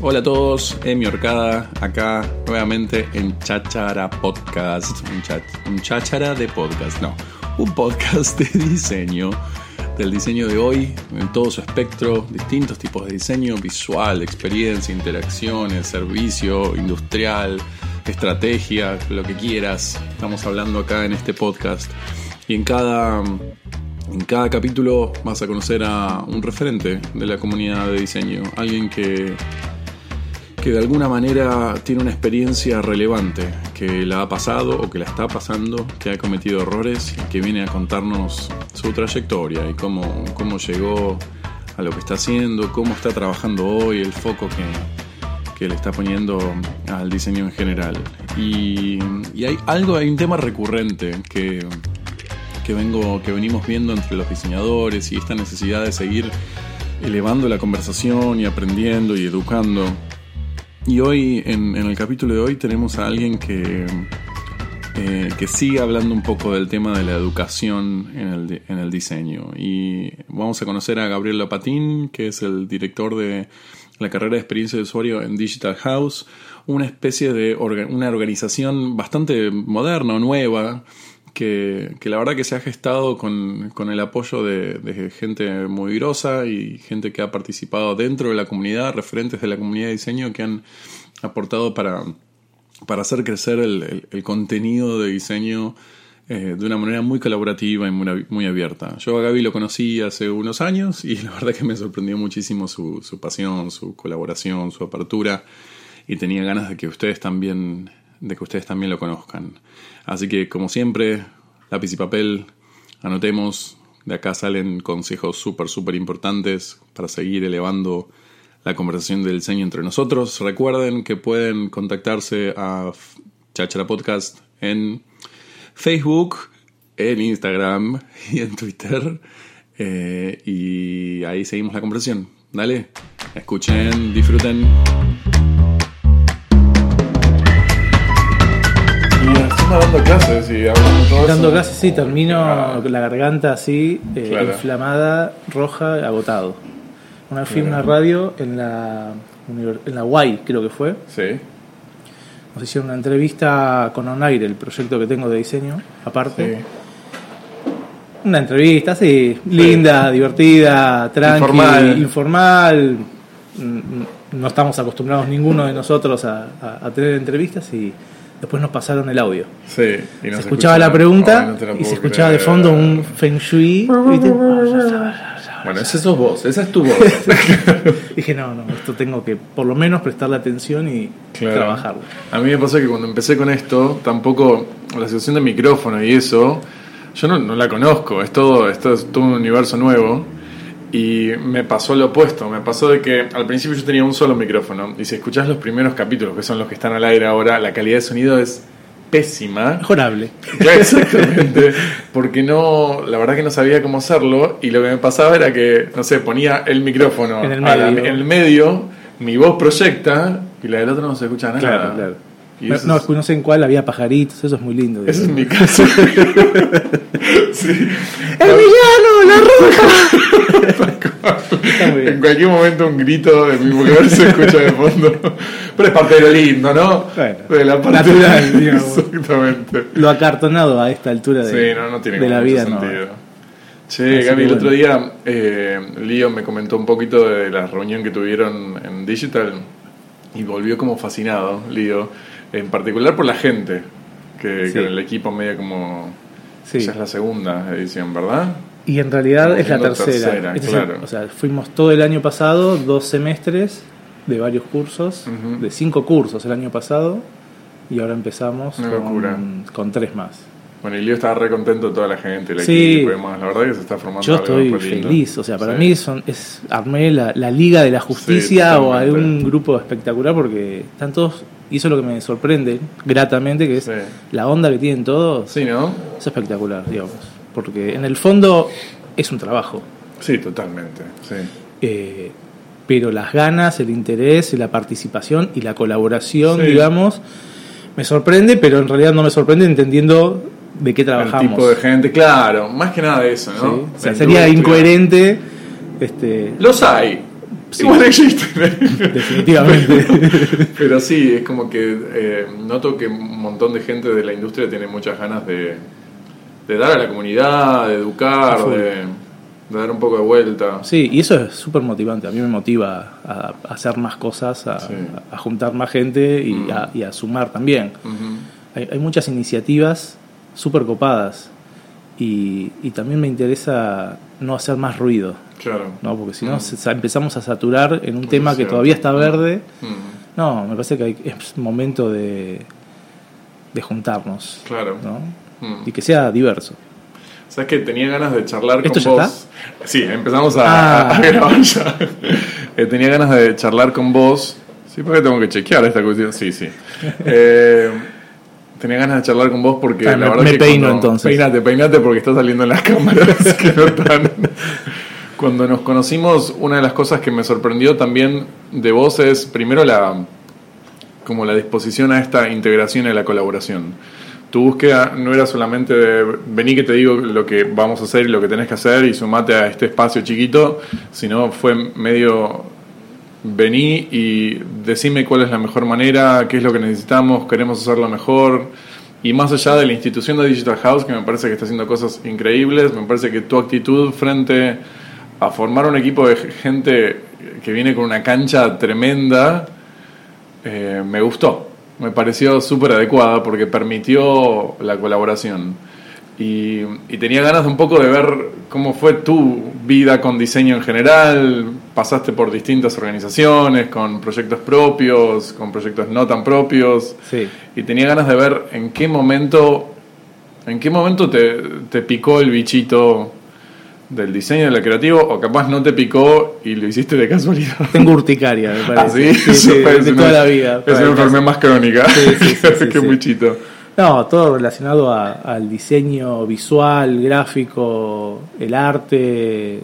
Hola a todos. Emi Orcada, acá nuevamente en Chachara Podcast. Un, chat, un Chachara de podcast, no. Un podcast de diseño. Del diseño de hoy, en todo su espectro, distintos tipos de diseño, visual, experiencia, interacciones, servicio, industrial, estrategia, lo que quieras. Estamos hablando acá en este podcast. Y en cada en cada capítulo vas a conocer a un referente de la comunidad de diseño, alguien que, que de alguna manera tiene una experiencia relevante, que la ha pasado o que la está pasando, que ha cometido errores y que viene a contarnos su trayectoria y cómo, cómo llegó a lo que está haciendo, cómo está trabajando hoy, el foco que, que le está poniendo al diseño en general. Y, y hay algo, hay un tema recurrente que que, vengo, que venimos viendo entre los diseñadores y esta necesidad de seguir elevando la conversación y aprendiendo y educando. Y hoy, en, el capítulo de hoy, tenemos a alguien que, eh, que sigue hablando un poco del tema de la educación en el, en el diseño. Y vamos a conocer a Gabriel Lopatín, que es el director de la carrera de experiencia de usuario en Digital House, una especie de una organización bastante moderna nueva que, la verdad que se ha gestado con, el apoyo de, gente muy grosa y gente que ha participado dentro de la comunidad, referentes de la comunidad de diseño que han aportado para, para hacer crecer el, contenido de diseño eh, de una manera muy colaborativa y muy, muy, abierta. Yo a Gaby lo conocí hace unos años y la verdad que me sorprendió muchísimo su, su pasión, su colaboración, su apertura y tenía ganas de que ustedes también de que ustedes también lo conozcan. Así que, como siempre, lápiz y papel, anotemos. De acá salen consejos súper, súper importantes para seguir elevando la conversación del diseño entre nosotros. Recuerden que pueden contactarse a Chachara Podcast en Facebook, en Instagram y en Twitter. Eh, y ahí seguimos la conversación. Dale, escuchen, disfruten. Dando clases y hablando Dando clases, sí, termino ah. la garganta así, eh, inflamada, roja, agotado. Una vez fui una radio en la, en la UAI, creo que fue. Sí. Nos hicieron una entrevista con Onaire, el proyecto que tengo de diseño, aparte. Una entrevista así, linda, divertida, tranquila, informal. informal. Mm, no estamos acostumbrados ninguno de nosotros a tener entrevistas y Después nos pasaron el audio. Sí, y se escuchaba la pregunta y se escuchaba de fondo un feng shui. Bueno, ese sos vos, esa es tu voz. Dije, no, no, esto tengo que por lo menos prestarle atención y trabajarlo. A mí me pasó que cuando empecé con esto, tampoco la situación de micrófono y eso, yo no, no la conozco, es todo, esto es todo un universo nuevo. Y me pasó lo opuesto, me pasó de que al principio yo tenía un solo micrófono y si escuchás los primeros capítulos, que son los que están al aire ahora, la calidad de sonido es pésima. Mejorable. Exactamente. Porque no, la verdad que no sabía cómo hacerlo y lo que me pasaba era que, no sé, ponía el micrófono en el medio, en el medio mi voz proyecta y la del otro no se escucha nada. Claro, claro. No, no, sé en cuál había pajaritos, eso es muy lindo. Eso es mi caso. sí. ¡El villano! ¡La roja! en cualquier momento un grito de mi mujer se escucha de fondo. Pero es parte de lo lindo, ¿no? Bueno, de la parte natural, digamos. Exactamente. Lo acartonado a esta altura de, sí, no, no tiene de la vida. Sentido. Che, Gaby, el otro día eh, Lío me comentó un poquito de la reunión que tuvieron en Digital y volvió como fascinado, Lío en particular por la gente, que, en el equipo medio como... Sí. es la segunda edición, ¿verdad? Y en realidad es la tercera. claro. o sea, fuimos todo el año pasado, dos semestres de varios cursos, de cinco cursos el año pasado, y ahora empezamos con, con, tres más. Bueno, y Leo estaba re contento toda la gente, el equipo La verdad que se está formando. Yo estoy feliz, o sea, para mí son, es armé la, Liga de la Justicia o hay un grupo espectacular porque están todos y eso es lo que me sorprende gratamente, que es la onda que tienen todos. Sí, ¿no? Es espectacular, digamos. Porque en el fondo es un trabajo. Sí, totalmente. Sí. Eh, pero las ganas, el interés, la participación y la colaboración, digamos, me sorprende, pero en realidad no me sorprende entendiendo de qué trabajamos. El tipo de gente, claro, más que nada de eso, ¿no? O sea, sería incoherente. Este, Los hay, igual existen. Definitivamente. Pero sí, es como que eh, noto que un montón de gente de la industria tiene muchas ganas de, de dar a la comunidad, de educar, de, dar un poco de vuelta. Sí, y eso es súper motivante. A mí me motiva a, hacer más cosas, a, juntar más gente y, mm. a, sumar también. hay, hay muchas iniciativas súper copadas y, y, también me interesa no hacer más ruido. Claro. ¿no? Porque si no mm. empezamos a saturar en un tema que todavía está verde. Mm. No, me parece que es momento de, de juntarnos. Claro. ¿no? Mm. Y que sea diverso. ¿Sabes que tenía ganas de charlar con ya vos? Sí, empezamos a, ah. grabar ya. Eh, tenía ganas de charlar con vos. Sí, porque tengo que chequear esta cuestión. Sí, sí. Eh, Tenía ganas de charlar con vos porque ah, la verdad me peino entonces. Peinate, peinate porque está saliendo en las cámaras que no están. Cuando nos conocimos, una de las cosas que me sorprendió también de vos es primero la como la disposición a esta integración y a la colaboración. Tu búsqueda no era solamente de vení que te digo lo que vamos a hacer y lo que tenés que hacer y sumate a este espacio chiquito, sino fue medio vení y decime cuál es la mejor manera, qué es lo que necesitamos, queremos hacerlo mejor. Y más allá de la institución de Digital House, que me parece que está haciendo cosas increíbles, me parece que tu actitud frente a formar un equipo de gente que viene con una cancha tremenda, eh, me gustó. Me pareció súper adecuada porque permitió la colaboración. Y, tenía ganas de un poco de ver cómo fue tu vida con diseño en general. Pasaste por distintas organizaciones, con proyectos propios, con proyectos no tan propios. Sí. Y tenía ganas de ver en qué momento, en qué momento te, te picó el bichito del diseño de la creativo o capaz no te picó y lo hiciste de casualidad. Tengo urticaria, me parece. ¿Ah, sí? sí, de toda la vida. Es una enfermedad más crónica sí, que muchito. No, todo relacionado al diseño visual, gráfico, el arte,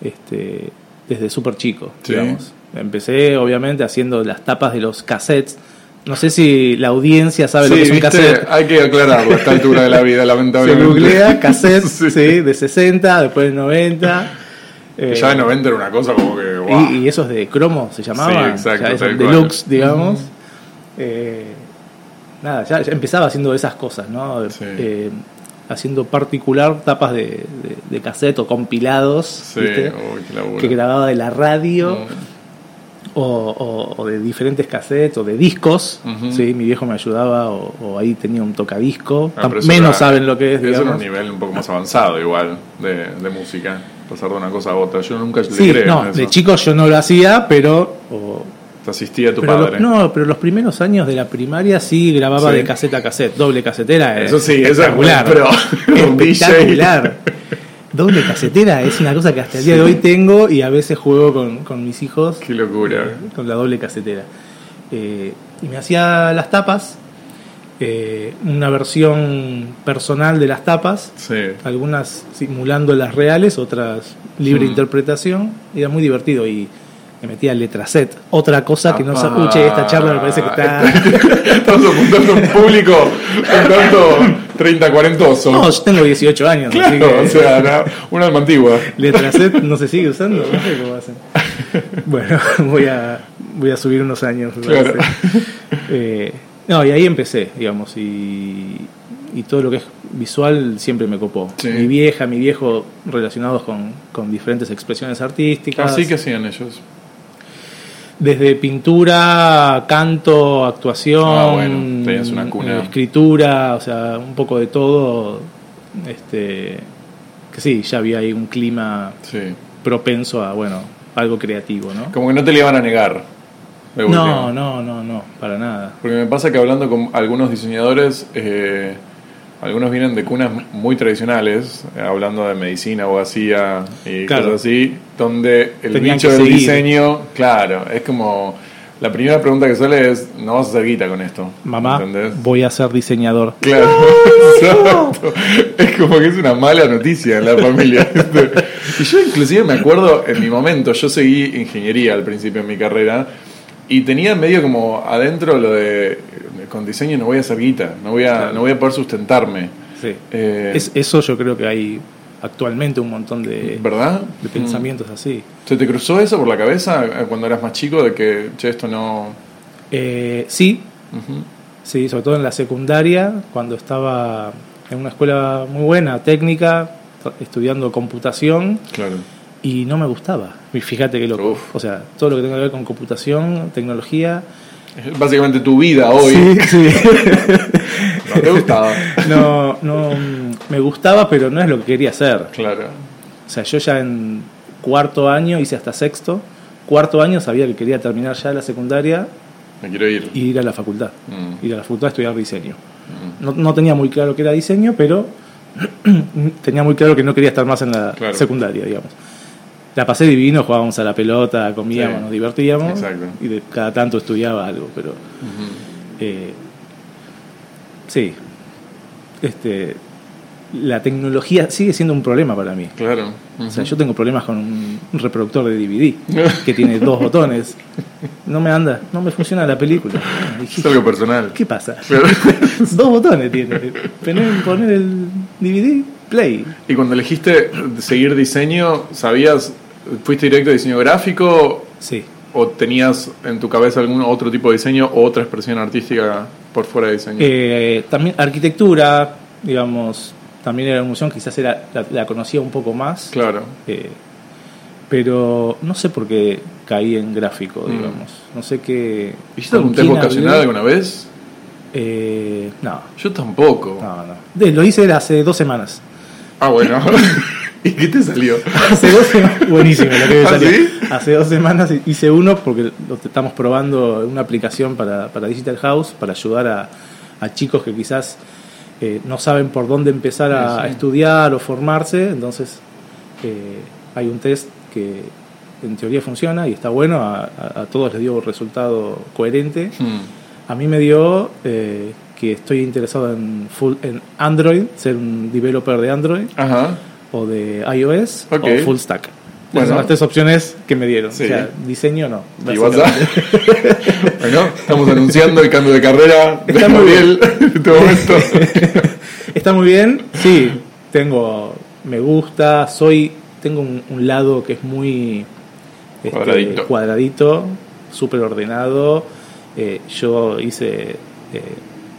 este, desde súper chico, digamos. Empecé, obviamente, haciendo las tapas de los cassettes. No sé si la audiencia sabe lo que es un cassette. Hay que aclararlo a esta altura de la vida, lamentablemente. Se googlea cassette, sí. de 60, después de 90. ya de 90 era una cosa como que. Wow. Y, y, esos de cromo se llamaban. Sí, exacto. deluxe, digamos. eh, nada, ya, empezaba haciendo esas cosas, ¿no? Eh, haciendo particular tapas de, de, cassette o compilados que grababa de la radio o, de diferentes cassettes o de discos. ¿sí? Mi viejo me ayudaba o, ahí tenía un tocadisco. Ah, Menos saben lo que es. Era un nivel un poco más avanzado igual de, música. Pasar de una cosa a otra. Yo nunca sí, no, de chico yo no lo hacía, pero te asistía tu padre. no, pero los primeros años de la primaria sí grababa de caseta a cassette, doble casetera. Eso sí, espectacular. Eso es pero espectacular. doble casetera es una cosa que hasta el día de hoy tengo y a veces juego con, mis hijos. Qué locura. Eh, con la doble casetera. Eh, y me hacía las tapas, eh, una versión personal de las tapas, algunas simulando las reales, otras libre mm. interpretación. Era muy divertido y me metía letra set. Otra cosa que no se escuche esta charla me parece que está. Estamos apuntando un público un tanto 30, 40 No, yo tengo 18 años. Claro, o sea, una, alma antigua. Letra set no se sigue usando, no sé cómo hacen. Bueno, voy a, voy a subir unos años. Claro. Eh, no, y ahí empecé, digamos, y, y todo lo que es visual siempre me copó. Mi vieja, mi viejo relacionados con, con diferentes expresiones artísticas. Así que hacían ellos desde pintura, canto, actuación, ah, escritura, o sea, un poco de todo. Este, que sí, ya había ahí un clima propenso a, bueno, algo creativo, ¿no? Como que no te le iban a negar. No, no, no, no, para nada. Porque me pasa que hablando con algunos diseñadores, eh, algunos vienen de cunas muy tradicionales, hablando de medicina, abogacía y cosas así, donde el bicho del diseño, claro, es como la primera pregunta que suele es, no vas a hacer guita con esto. Mamá, voy a ser diseñador. Claro, Es como que es una mala noticia en la familia. y yo inclusive me acuerdo, en mi momento, yo seguí ingeniería al principio en mi carrera, y tenía medio como adentro lo de con diseño no voy a hacer guita, no voy a, no voy a poder sustentarme. Sí. Eh, es, eso yo creo que hay actualmente un montón de, ¿verdad? de pensamientos así. ¿Se te cruzó eso por la cabeza cuando eras más chico de que, che, esto no... Eh, sí, sí, sobre todo en la secundaria, cuando estaba en una escuela muy buena, técnica, estudiando computación. Claro. Y no me gustaba. Y fíjate que loco. O sea, todo lo que tenga que ver con computación, tecnología. Básicamente tu vida hoy. Sí, sí. no te gustaba. No, no. Me gustaba, pero no es lo que quería hacer. Claro. O sea, yo ya en cuarto año hice hasta sexto. Cuarto año sabía que quería terminar ya la secundaria. Me quiero ir. Y ir a la facultad. Mm. Ir a la facultad a estudiar diseño. Mm. No, no tenía muy claro que era diseño, pero tenía muy claro que no quería estar más en la secundaria, digamos. La pasé divino, jugábamos a la pelota, comíamos, nos divertíamos y de, cada tanto estudiaba algo, pero eh, sí, este, la tecnología sigue siendo un problema para mí. Claro. O sea, yo tengo problemas con un reproductor de DVD que tiene dos botones. No me anda, no me funciona la película. Es algo personal. ¿Qué pasa? dos botones tiene. Poner, el DVD, play. Y cuando elegiste seguir diseño, ¿sabías, fuiste directo a diseño gráfico? Sí. ¿O tenías en tu cabeza algún otro tipo de diseño o otra expresión artística por fuera de diseño? Eh, también arquitectura, digamos, también era una emoción, quizás era, la, conocía un poco más. Claro. Eh, pero no sé por qué caí en gráfico, mm. digamos. No sé qué. ¿Hiciste algún test vocacional alguna vez? Eh, no. Yo tampoco. No, no. lo hice hace dos semanas. Ah, bueno. ¿Y qué te salió? hace dos semanas. Buenísimo lo que me ¿Ah, salió. Hace dos semanas hice uno porque estamos probando una aplicación para, para Digital House para ayudar a, a chicos que quizás no saben por dónde empezar a, estudiar o formarse, entonces eh, hay un test que en teoría funciona y está bueno, a, todos les dio un resultado coherente. Hmm. A mí me dio eh, que estoy interesado en, full, en Android, ser un developer de Android o de iOS o full stack. Bueno. Son las tres opciones que me dieron. O sea, diseño no. ¿Y bueno, estamos anunciando el cambio de carrera Está muy bien en este momento. Está muy bien, sí. Tengo, me gusta, soy, tengo un, lado que es muy este, cuadradito, súper ordenado. Eh, yo hice eh,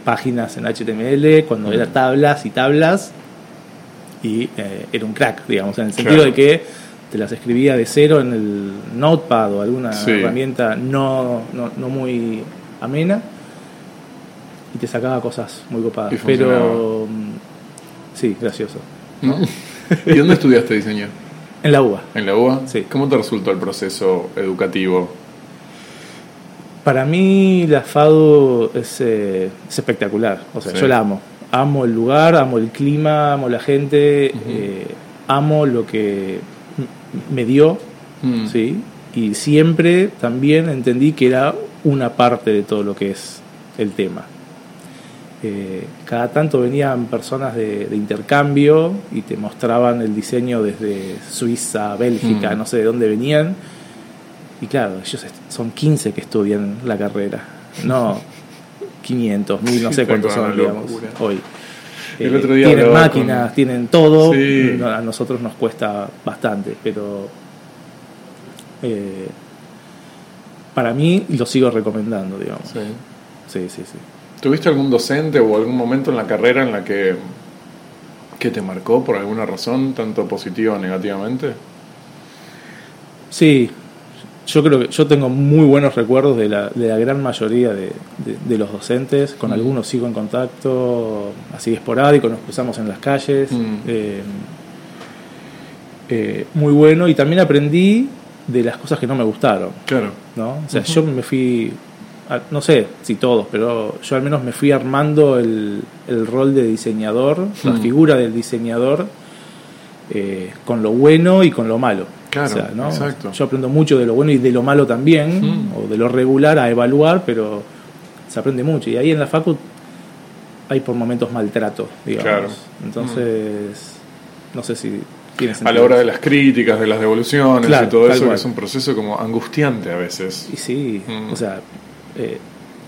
páginas en HTML cuando era tablas y tablas y eh, era un crack, digamos, en el sentido de que te las escribía de cero en el notepad o alguna herramienta no, no, muy amena y te sacaba cosas muy copadas. Pero mm, sí, gracioso. ¿Y dónde estudiaste diseño? En la UBA. ¿En la UBA? Sí. ¿Cómo te resultó el proceso educativo? Para mí la FADU es, eh, espectacular. O sea, yo la amo. Amo el lugar, amo el clima, amo la gente, eh, amo lo que me dio, mm. ¿sí? Y siempre también entendí que era una parte de todo lo que es el tema. Eh, cada tanto venían personas de, intercambio y te mostraban el diseño desde Suiza, Bélgica, mm. no sé de dónde venían. Y claro, ellos son 15 que estudian la carrera, no 500, mil, no sé cuántos son, digamos, hoy. El otro día tienen máquinas, tienen todo. A nosotros nos cuesta bastante, pero eh, para mí lo sigo recomendando, digamos. Sí. sí, sí, sí. ¿Tuviste algún docente o algún momento en la carrera en la que, que te marcó por alguna razón, tanto positiva o negativamente? Sí, yo creo que yo tengo muy buenos recuerdos de la, de la gran mayoría de, de, los docentes, con mm. algunos sigo en contacto así esporádico, nos cruzamos en las calles. Mm. Eh, eh, muy bueno y también aprendí de las cosas que no me gustaron. Claro. ¿no? O sea, yo me fui, no sé si todos, pero yo al menos me fui armando el, el rol de diseñador, la mm. figura del diseñador, eh, con lo bueno y con lo malo. Yo aprendo mucho de lo bueno y de lo malo también, mm. o de lo regular a evaluar, pero se aprende mucho. Y ahí en la facu hay por momentos maltrato, digamos. Entonces, no sé si tiene sentido. A la hora de las críticas, de las devoluciones y todo eso, es un proceso como angustiante a veces. Y sí, mm. o sea, eh,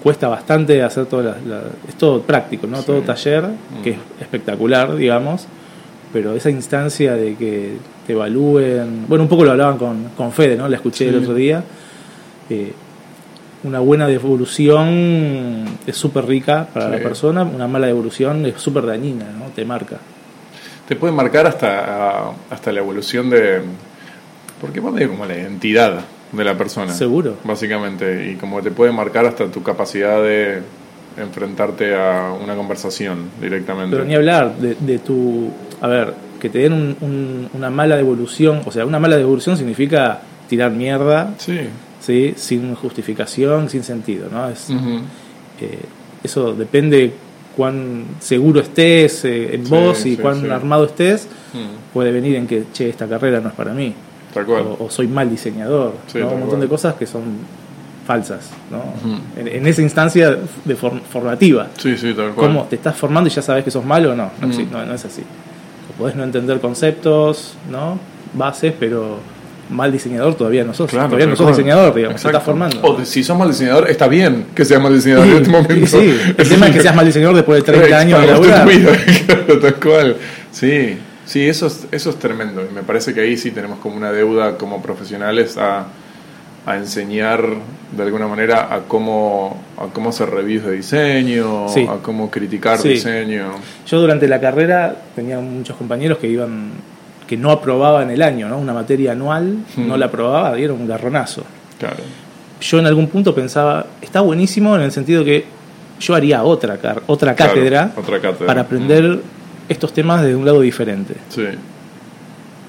cuesta bastante hacer todo, es todo práctico, ¿no? Todo taller, que es mm. espectacular, digamos pero esa instancia de que te evalúen, bueno, un poco lo hablaban con, con Fede, ¿no? La escuché el otro día. Eh, una buena devolución es súper rica para la persona, una mala devolución es súper dañina, ¿no? Te marca. Te puede marcar hasta, hasta la evolución de... Porque más como la identidad de la persona. Seguro. Básicamente, y como te puede marcar hasta tu capacidad de enfrentarte a una conversación directamente. Pero ni hablar de, tu... A ver, que te den una mala devolución, o sea, una mala devolución significa tirar mierda. Sí. ¿sí? Sin justificación, sin sentido, ¿no? Es, eh, eso depende cuán seguro estés eh, en vos y cuán armado estés, puede venir en que, che, esta carrera no es para mí. O, soy mal diseñador, un montón de cosas que son falsas, ¿no? en, esa instancia de formativa. Sí, sí, tal cual. ¿Cómo te estás formando y ya sabes que sos malo o no? No, no, es así. Podés no entender conceptos, ¿no? Bases, pero mal diseñador todavía no sos. todavía no sos diseñador, digamos, te estás formando. O si sos mal diseñador, está bien que seas mal diseñador en este momento. Sí, el tema es que seas mal diseñador después de 30 años de laburar. claro, tal cual. Sí, sí, eso es, eso es tremendo. Y me parece que ahí sí tenemos como una deuda como profesionales a, a enseñar de alguna manera a cómo, a cómo hacer reviews de diseño, a cómo criticar diseño. Yo durante la carrera tenía muchos compañeros que iban que no aprobaba en el año, ¿no? Una materia anual, no la aprobaba, dieron un garronazo. Claro. Yo en algún punto pensaba, está buenísimo en el sentido que yo haría otra, otra, cátedra, para aprender estos temas de un lado diferente. Sí.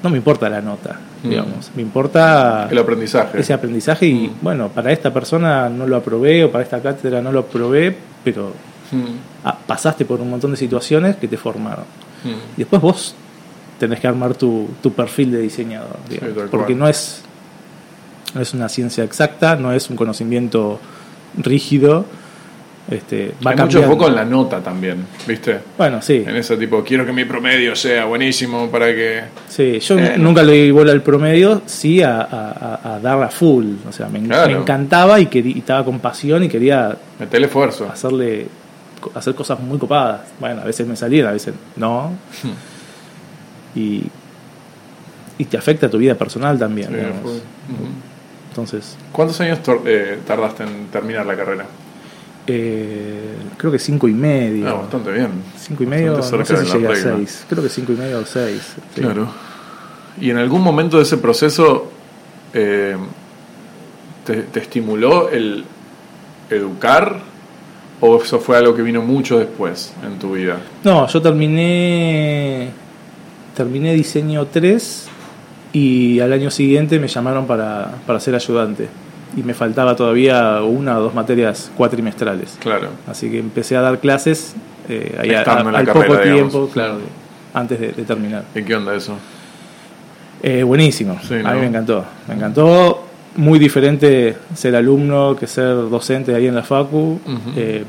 No me importa la nota, digamos, me importa el aprendizaje. Ese aprendizaje y bueno, para esta persona no lo aprobé o para esta cátedra no lo aprobé, pero ah, pasaste por un montón de situaciones que te formaron. Y después vos tenés que armar tu, tu perfil de diseñador, porque no es, no es una ciencia exacta, no es un conocimiento rígido. Este, va Hay mucho poco en la nota también, ¿viste? Bueno, sí. En ese tipo, quiero que mi promedio sea buenísimo para que... Sí, yo eh, nunca le di bola al promedio, sí a, a, a full. O sea, me, encantaba y, quería, y estaba con pasión y quería... Meterle esfuerzo. Hacerle, hacer cosas muy copadas. Bueno, a veces me salían, a veces no. Hmm y, y te afecta a tu vida personal también. Entonces. ¿Cuántos años eh, tardaste en terminar la carrera? Eh, creo que cinco y medio. Ah, bastante bien. Cinco y medio, no sé si llegué a seis. Creo que cinco y medio o seis. Claro. ¿Y en algún momento de ese proceso eh, te, te, estimuló el educar o eso fue algo que vino mucho después en tu vida? No, yo terminé terminé diseño 3 y al año siguiente me llamaron para, para ser ayudante. Y me faltaba todavía una o dos materias cuatrimestrales. Claro. Así que empecé a dar clases eh, ahí al poco tiempo, claro, antes de, terminar. ¿En qué onda eso? Eh, buenísimo. A mí me encantó. Me encantó. Muy diferente ser alumno que ser docente ahí en la Facu. Eh,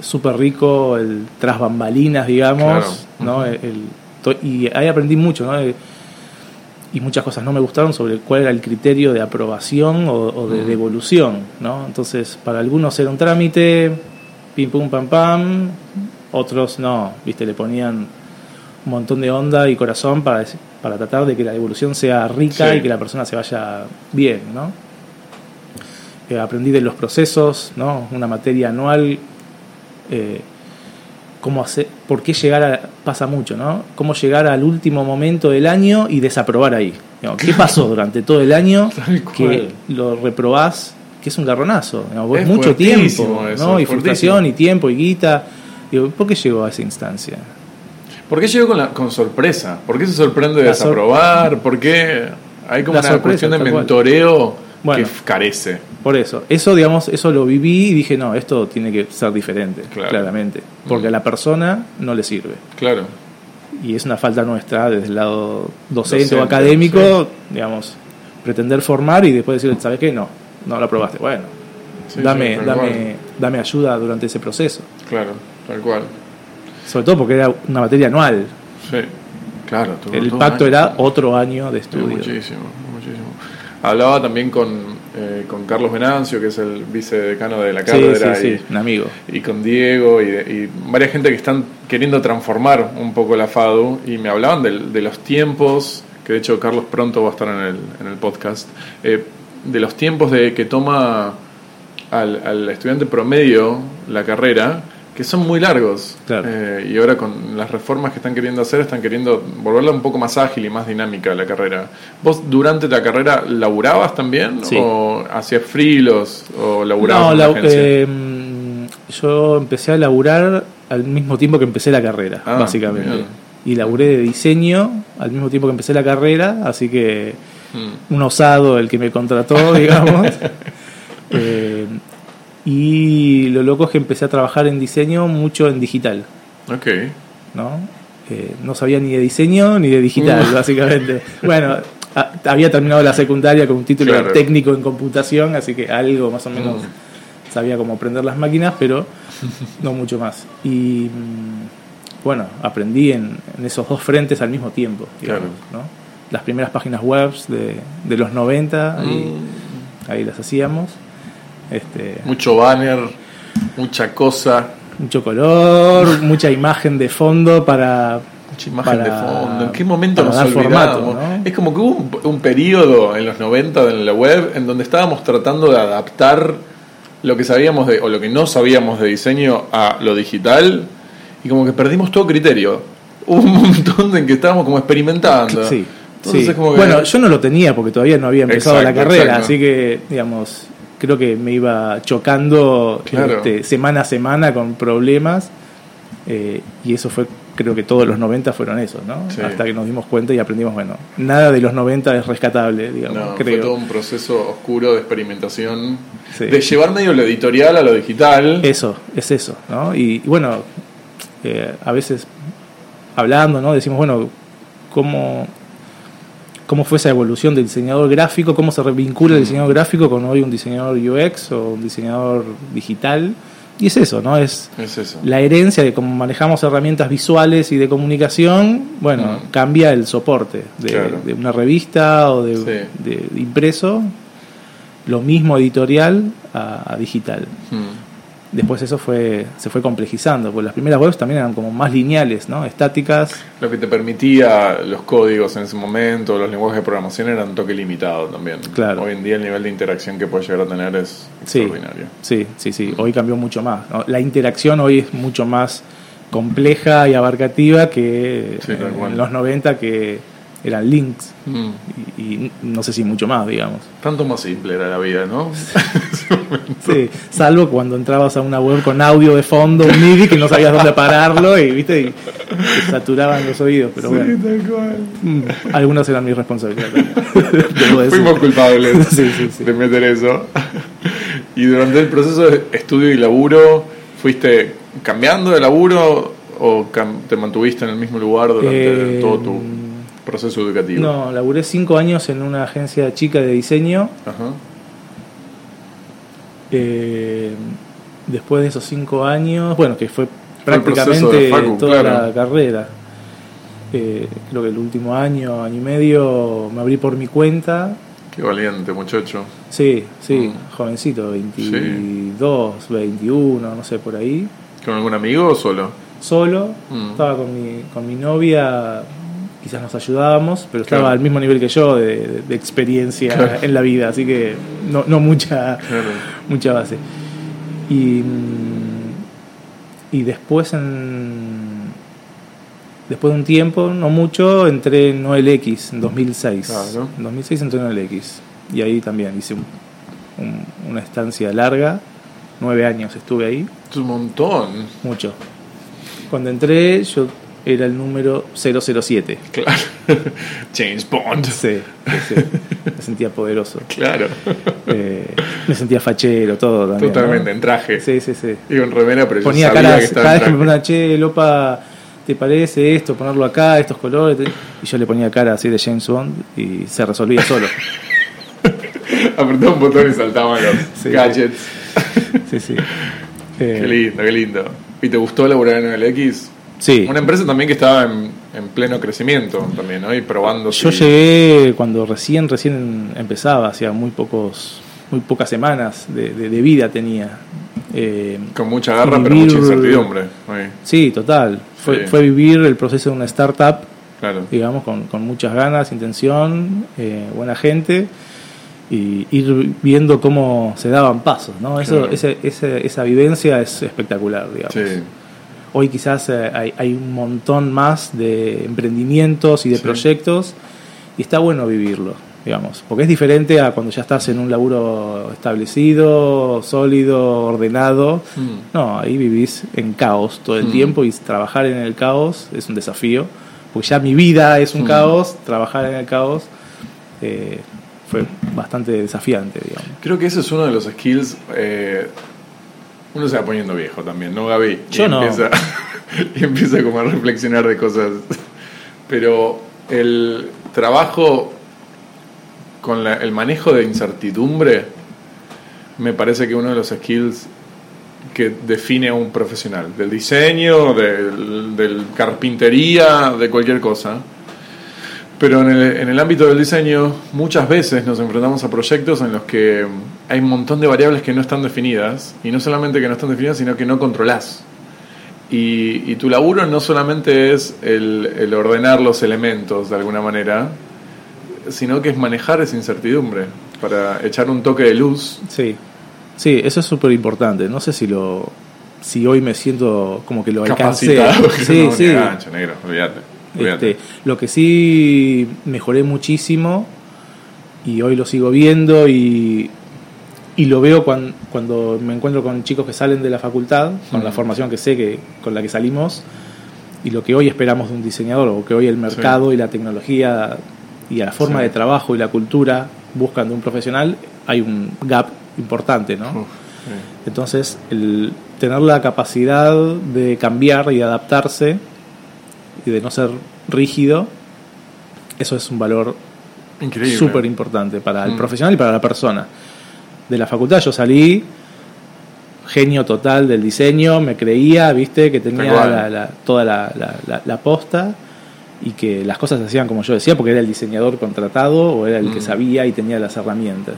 súper rico el tras bambalinas, digamos, ¿no? el, y ahí aprendí mucho, ¿no? Y muchas cosas no me gustaron sobre cuál era el criterio de aprobación o, de devolución, ¿no? Entonces, para algunos era un trámite, pim pum pam pam, otros no, viste, le ponían un montón de onda y corazón para, para tratar de que la devolución sea rica y que la persona se vaya bien, ¿no? Eh, aprendí de los procesos, ¿no? Una materia anual eh, cómo hacer, por qué llegar a, pasa mucho, ¿no? Cómo llegar al último momento del año y desaprobar ahí. ¿Qué pasó durante todo el año que lo reprobás? Que es un garronazo, es mucho tiempo, ¿no? y frustración y tiempo y guita. Digo, ¿por qué llegó a esa instancia? ¿Por qué llegó con, la, con sorpresa? ¿Por qué se sorprende de desaprobar? ¿Por qué hay como una cuestión de mentoreo que carece? Por eso, eso digamos, eso lo viví y dije, no, esto tiene que ser diferente, claramente, porque a la persona no le sirve. Claro. Y es una falta nuestra desde el lado docente, o académico, digamos, pretender formar y después decir, ¿sabes qué? No, no lo aprobaste. Bueno, dame, dame, dame ayuda durante ese proceso. Claro, tal cual. Sobre todo porque era una materia anual. Sí, claro. El pacto era otro año de estudio. muchísimo, muchísimo. Hablaba también con, eh, con Carlos Venancio, que es el vicedecano de la cátedra. Sí, sí, un amigo. Y con Diego y, y, varias gente que están queriendo transformar un poco la FADU y me hablaban de, de los tiempos, que de hecho Carlos pronto va a estar en el, en el podcast, eh, de los tiempos de que toma al, al estudiante promedio la carrera que son muy largos. Eh, y ahora con las reformas que están queriendo hacer, están queriendo volverla un poco más ágil y más dinámica la carrera. ¿Vos durante la carrera laburabas también? ¿O hacías frilos? ¿O laburabas no, en em, yo empecé a laburar al mismo tiempo que empecé la carrera, ah, básicamente. Y laburé de diseño al mismo tiempo que empecé la carrera, así que hmm. un osado el que me contrató, digamos. eh, y lo loco es que empecé a trabajar en diseño mucho en digital. Ok. ¿No? Eh, no sabía ni de diseño ni de digital, mm. básicamente. Bueno, había terminado la secundaria con un título técnico en computación, así que algo más o menos mm. sabía cómo aprender las máquinas, pero no mucho más. Y mm, bueno, aprendí en, esos dos frentes al mismo tiempo. claro. ¿no? Las primeras páginas web de, de los 90, ahí las hacíamos. Este, Mucho banner, mucha cosa. Mucho color, mucha imagen de fondo para. Mucha imagen de fondo. ¿En qué momento nos olvidamos? Es como que hubo un, periodo en los 90 en la web en donde estábamos tratando de adaptar lo que sabíamos de, o lo que no sabíamos de diseño a lo digital y como que perdimos todo criterio. Hubo un montón en que estábamos como experimentando. Sí. Bueno, yo no lo tenía porque todavía no había empezado la carrera, así que, digamos, creo que me iba chocando este, semana a semana con problemas eh, y eso fue creo que todos los 90 fueron esos, ¿no? Hasta que nos dimos cuenta y aprendimos, bueno, nada de los 90 es rescatable, digamos. No, fue todo un proceso oscuro de experimentación, de llevar medio lo editorial a lo digital. Eso, es eso, ¿no? Y, bueno, eh, a veces hablando, ¿no? Decimos, bueno, ¿cómo, cómo fue esa evolución del diseñador gráfico, cómo se vincula el diseñador gráfico con hoy un diseñador UX o un diseñador digital. Y es eso, ¿no? Es, la herencia de cómo manejamos herramientas visuales y de comunicación, bueno, mm. cambia el soporte de, una revista o de, impreso, lo mismo editorial a, digital. Mm. Después eso fue se fue complejizando, porque las primeras webs también eran como más lineales, ¿no? Estáticas. Lo que te permitía los códigos en ese momento, los lenguajes de programación eran un toque limitado también. Claro. Hoy en día el nivel de interacción que puedes llegar a tener es extraordinario. Sí, sí, sí. Hoy cambió mucho más. La interacción hoy es mucho más compleja y abarcativa que en los 90 que eran links mm. y, no sé si mucho más, digamos. Tanto más simple era la vida, ¿no? sí, salvo cuando entrabas a una web con audio de fondo, un MIDI que no sabías dónde pararlo y, ¿viste? y saturaban los oídos, pero bueno. Mm, algunas eran mi responsabilidad. Fuimos culpables de meter eso. y durante el proceso de estudio y laburo, ¿fuiste cambiando de laburo o te mantuviste en el mismo lugar durante todo tu proceso educativo? No, laburé cinco años en una agencia chica de diseño. Eh, después de esos cinco años, bueno, que fue prácticamente toda la carrera. Eh, creo que el último año, año y medio, me abrí por mi cuenta. Qué valiente, muchacho. Sí, sí, mm. jovencito, 22, 21, no sé, por ahí. ¿Con algún amigo o solo? Solo, mm. estaba con mi, con mi novia, quizás nos ayudábamos, pero estaba al mismo nivel que yo de, experiencia en la vida, así que no, no mucha, mucha base. Y, y después, en, después de un tiempo, no mucho, entré en OLX en 2006. En 2006 entré en OLX y ahí también hice una estancia larga, nueve años estuve ahí. Es un montón. Mucho. Cuando entré, yo era el número 007. Claro. James Bond. Sí, me sentía poderoso. Claro. Eh, me sentía fachero, todo también. Totalmente, en traje. Sí, sí, sí. Y en remera, pero Ponía yo sabía que estaba cada vez que me ponía, che, Lopa, ¿te parece esto? Ponerlo acá, estos colores. Y yo le ponía cara así de James Bond y se resolvía solo. Apretaba un botón y saltaban los gadgets. Sí, sí. qué lindo, qué lindo. ¿Y te gustó laburar en el X? Sí. Una empresa también que estaba en en pleno crecimiento también, ¿no? Y probando. Yo llegué cuando recién, recién empezaba, hacía muy pocos, muy pocas semanas de, vida tenía. Eh, Con mucha garra, pero mucha incertidumbre. Sí, total. Fue, fue vivir el proceso de una startup, digamos, con, con muchas ganas, intención, eh, buena gente y ir viendo cómo se daban pasos, ¿no? Eso, esa vivencia es espectacular, digamos. Hoy quizás eh, hay, un montón más de emprendimientos y de proyectos y está bueno vivirlo, digamos, porque es diferente a cuando ya estás en un laburo establecido, sólido, ordenado. Mm. No, ahí vivís en caos todo el mm. tiempo y trabajar en el caos es un desafío, porque ya mi vida es un mm. caos, trabajar en el caos eh, fue bastante desafiante, digamos. Creo que ese es uno de los skills. Eh, uno se va poniendo viejo también, ¿no, Gaby? Yo no. Empieza, y empieza como a reflexionar de cosas. Pero el trabajo con el manejo de incertidumbre me parece que uno de los skills que define a un profesional, del diseño, del, del carpintería, de cualquier cosa pero en el, en el, ámbito del diseño muchas veces nos enfrentamos a proyectos en los que hay un montón de variables que no están definidas, y no solamente que no están definidas, sino que no controlás. Y, y tu laburo no solamente es el, el, ordenar los elementos de alguna manera, sino que es manejar esa incertidumbre para echar un toque de luz. Sí, sí, eso es súper importante. No sé si lo si hoy me siento como que lo alcancé. Sí, sí. negro, olvídate. Este, lo que sí mejoré muchísimo y hoy lo sigo viendo y, y lo veo cuando, cuando, me encuentro con chicos que salen de la facultad, con la formación que sé que con la que salimos y lo que hoy esperamos de un diseñador o que hoy el mercado y la tecnología y la forma de trabajo y la cultura buscan de un profesional, hay un gap importante, ¿no? Entonces, el tener la capacidad de cambiar y adaptarse y de no ser rígido, eso es un valor súper importante para el mm. profesional y para la persona. De la facultad yo salí genio total del diseño, me creía, viste, que tenía toda la, la, posta y que las cosas se hacían como yo decía, porque era el diseñador contratado o era el que mm. sabía y tenía las herramientas.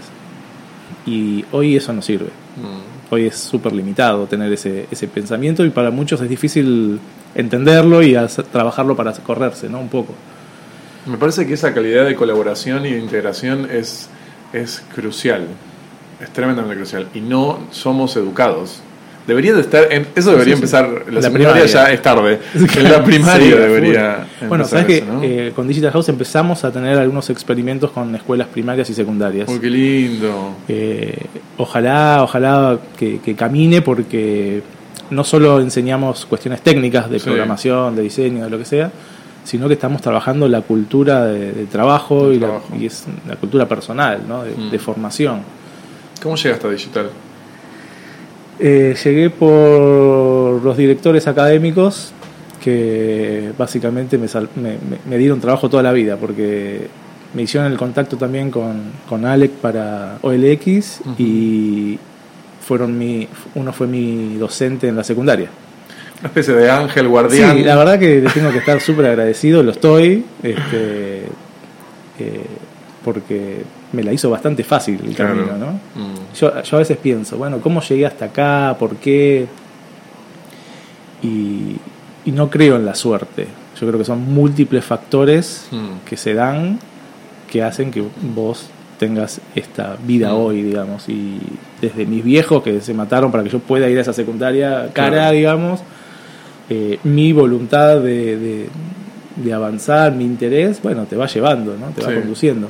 Y hoy eso no sirve. Mm. Hoy es súper limitado tener ese, ese pensamiento y para muchos es difícil entenderlo y trabajarlo para correrse, ¿no? Un poco. Me parece que esa calidad de colaboración y de integración es, es crucial, es tremendamente crucial. Y no somos educados. Debería de estar, en, eso debería empezar, la, primaria ya es tarde, en la primaria debería Bueno, sabes que eh, con Digital House empezamos a tener algunos experimentos con escuelas primarias y secundarias. Uy, qué lindo. Eh, ojalá, ojalá que, que camine porque no solo enseñamos cuestiones técnicas de programación, de diseño, de lo que sea, sino que estamos trabajando la cultura de, trabajo, y, La, es la cultura personal, ¿no? de, mm. formación. ¿Cómo llegaste a digital? Eh, llegué por los directores académicos que básicamente me, dieron trabajo toda la vida porque me hicieron el contacto también con, con Alec para OLX y fueron mi, uno fue mi docente en la secundaria. Una especie de ángel guardián. Sí, la verdad que le tengo que estar súper agradecido, lo estoy, este, eh, porque me la hizo bastante fácil el camino, ¿no? Mm. Yo, yo a veces pienso, bueno, ¿cómo llegué hasta acá? ¿Por qué? Y, y no creo en la suerte. Yo creo que son múltiples factores mm. que se dan que hacen que vos tengas esta vida mm. hoy, digamos. Y desde mis viejos que se mataron para que yo pueda ir a esa secundaria cara, digamos, eh, mi voluntad de, de, avanzar, mi interés, bueno, te va llevando, ¿no? Te va conduciendo.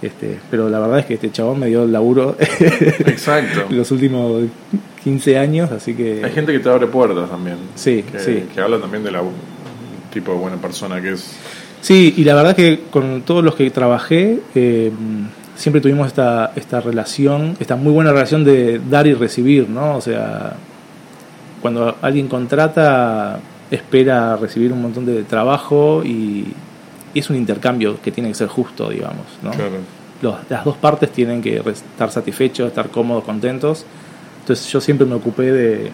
Este, pero la verdad es que este chabón me dio el laburo Exacto. los últimos 15 años, así que... Hay gente que te abre puertas también. Sí, que, sí. Que habla también de la tipo de buena persona que es. Sí, y la verdad que con todos los que trabajé, eh, siempre tuvimos esta, esta relación, esta muy buena relación de dar y recibir, ¿no? O sea, cuando alguien contrata, espera recibir un montón de trabajo y, es un intercambio que tiene que ser justo, digamos, ¿no? las dos partes tienen que estar satisfechos, estar cómodos, contentos. Entonces yo siempre me ocupé de,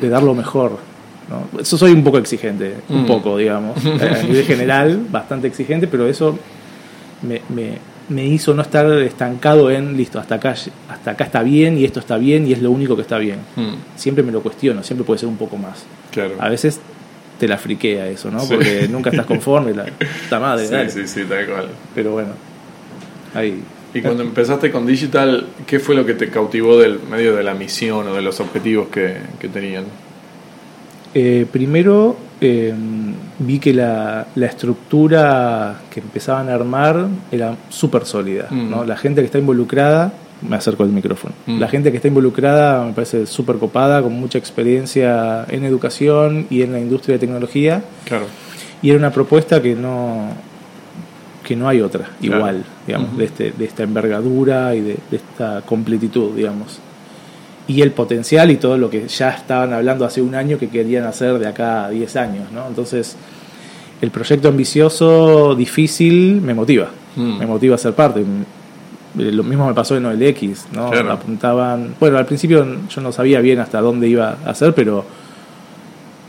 de dar lo mejor, ¿no? Eso soy un poco exigente, un mm. poco, digamos, a nivel general, bastante exigente, pero eso me, me, hizo no estar estancado en, listo, hasta acá, hasta acá está bien y esto está bien y es lo único que está bien. Mm. Siempre me lo cuestiono, siempre puede ser un poco más. Claro. A veces te la friquea eso, ¿no? Porque nunca estás conforme, la puta madre. Sí, sí, sí, tal cual. Pero bueno, ahí y cuando empezaste con Digital, ¿qué fue lo que te cautivó del medio de la misión o de los objetivos que, tenían? Eh, primero eh, vi que la, estructura que empezaban a armar era súper sólida. ¿no? Mm. La gente que está involucrada, me acerco al micrófono, mm. la gente que está involucrada me parece súper copada, con mucha experiencia en educación y en la industria de tecnología. Claro. Y era una propuesta que no, que no hay otra igual, digamos, de, este, de esta envergadura y de, esta completitud, digamos. Y el potencial y todo lo que ya estaban hablando hace un año que querían hacer de acá a 10 años, ¿no? Entonces, el proyecto ambicioso, difícil, me motiva, mm. me motiva a ser parte. Lo mismo me pasó en OLX, ¿no? Apuntaban, bueno, al principio yo no sabía bien hasta dónde iba a hacer, pero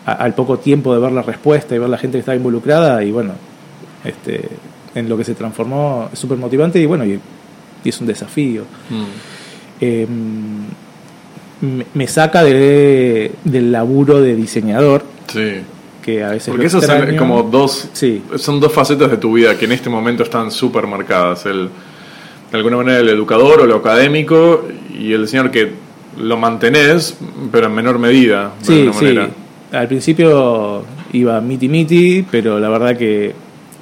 al poco tiempo de ver la respuesta y ver la gente que estaba involucrada, y bueno, este, en lo que se transformó es súper motivante y bueno, y, es un desafío. Mm. Em, me, saca de, del laburo de diseñador. Sí. Que a veces Porque esas son como dos, sí. son dos facetas de tu vida que en este momento están súper marcadas. El, de alguna manera el educador o lo académico y el diseñador que lo mantenés, pero en menor medida. sí, sí. Al principio iba miti miti, pero la verdad que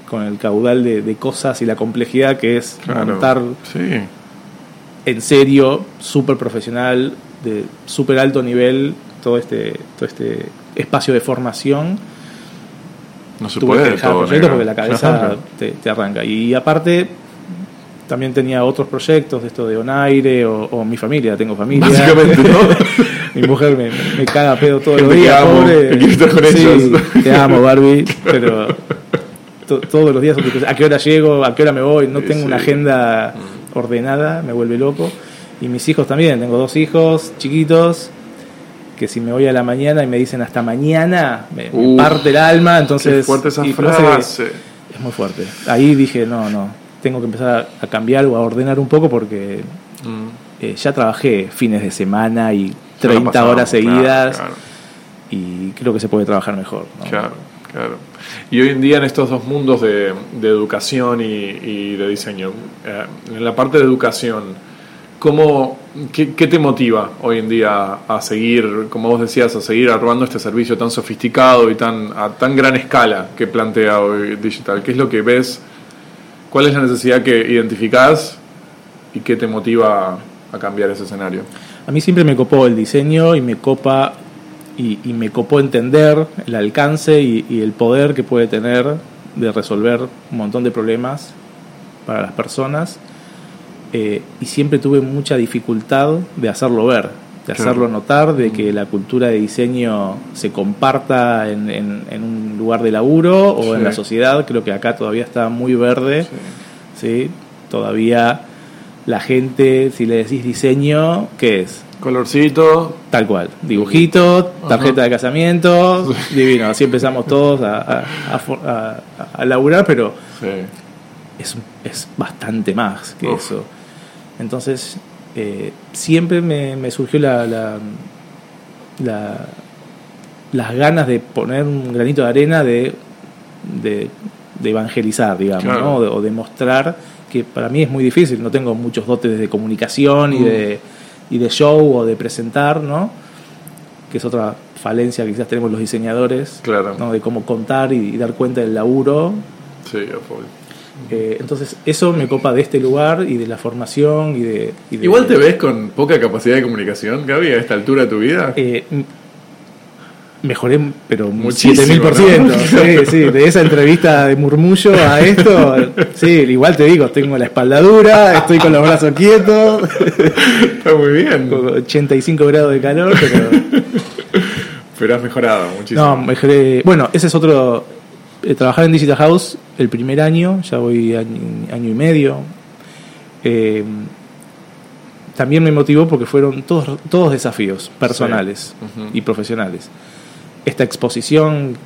con el caudal de, cosas y la complejidad que es montar en serio, súper profesional, de súper alto nivel, todo este, todo este espacio de formación. No se puede dejar proyectos porque la cabeza te, arranca. Y aparte, también tenía otros proyectos de esto de Onaire o, o mi familia, tengo familia. Básicamente, mi mujer me, me caga pedo todos los días, pobre. te amo, Barbie, pero todos los días a qué hora llego, a qué hora me voy, no tengo una agenda ordenada, me vuelve loco. Y mis hijos también, tengo dos hijos chiquitos que si me voy a la mañana y me dicen hasta mañana, me, parte el alma, entonces... fuerte esa frase. es muy fuerte. Ahí dije, no, no, tengo que empezar a cambiar o a ordenar un poco porque mm. eh, ya trabajé fines de semana y 30 horas seguidas y creo que se puede trabajar mejor. Claro, claro. Y hoy en día en estos dos mundos de, educación y, de diseño, eh, en la parte de educación, ¿cómo, qué, te motiva hoy en día a seguir, como vos decías, a seguir armando este servicio tan sofisticado y tan, a tan gran escala que plantea hoy Digital? ¿Qué es lo que ves? ¿Cuál es la necesidad que identificás y qué te motiva a cambiar ese escenario? A mí siempre me copó el diseño y me copa y, me copó entender el alcance y, el poder que puede tener de resolver un montón de problemas para las personas eh, y siempre tuve mucha dificultad de hacerlo ver, de hacerlo notar, de que la cultura de diseño se comparta en, en, un lugar de laburo o en la sociedad. Creo que acá todavía está muy verde, ¿sí? Todavía la gente, si le decís diseño, ¿qué es? Colorcito. Tal cual. Dibujito, tarjeta de casamiento. Divino. Así empezamos todos a, a, laburar, pero es, es, bastante más que eso. Entonces, eh, siempre me, surgió la, la, las ganas de poner un granito de arena de, de, evangelizar, digamos, ¿no? o de mostrar que para mí es muy difícil. No tengo muchos dotes de comunicación y de mm y de show o de presentar, ¿no? Que es otra falencia que quizás tenemos los diseñadores, claro. ¿no? De cómo contar y, dar cuenta del laburo. Sí, eh, entonces, eso me copa de este lugar y de la formación y de, Igual te ves con poca capacidad de comunicación, Gaby, a esta altura de tu vida. Eh, mejoré, pero Muchísimo, 7000%. Sí, sí, de esa entrevista de murmullo a esto, sí, igual te digo, tengo la espalda dura, estoy con los brazos quietos. Está muy bien. 85 grados de calor, pero. Pero has mejorado muchísimo. No, mejoré. Bueno, ese es otro. Eh, trabajar en Digital House el primer año, ya voy año, y medio. Eh, también me motivó porque fueron todos, todos desafíos personales y profesionales. esta exposición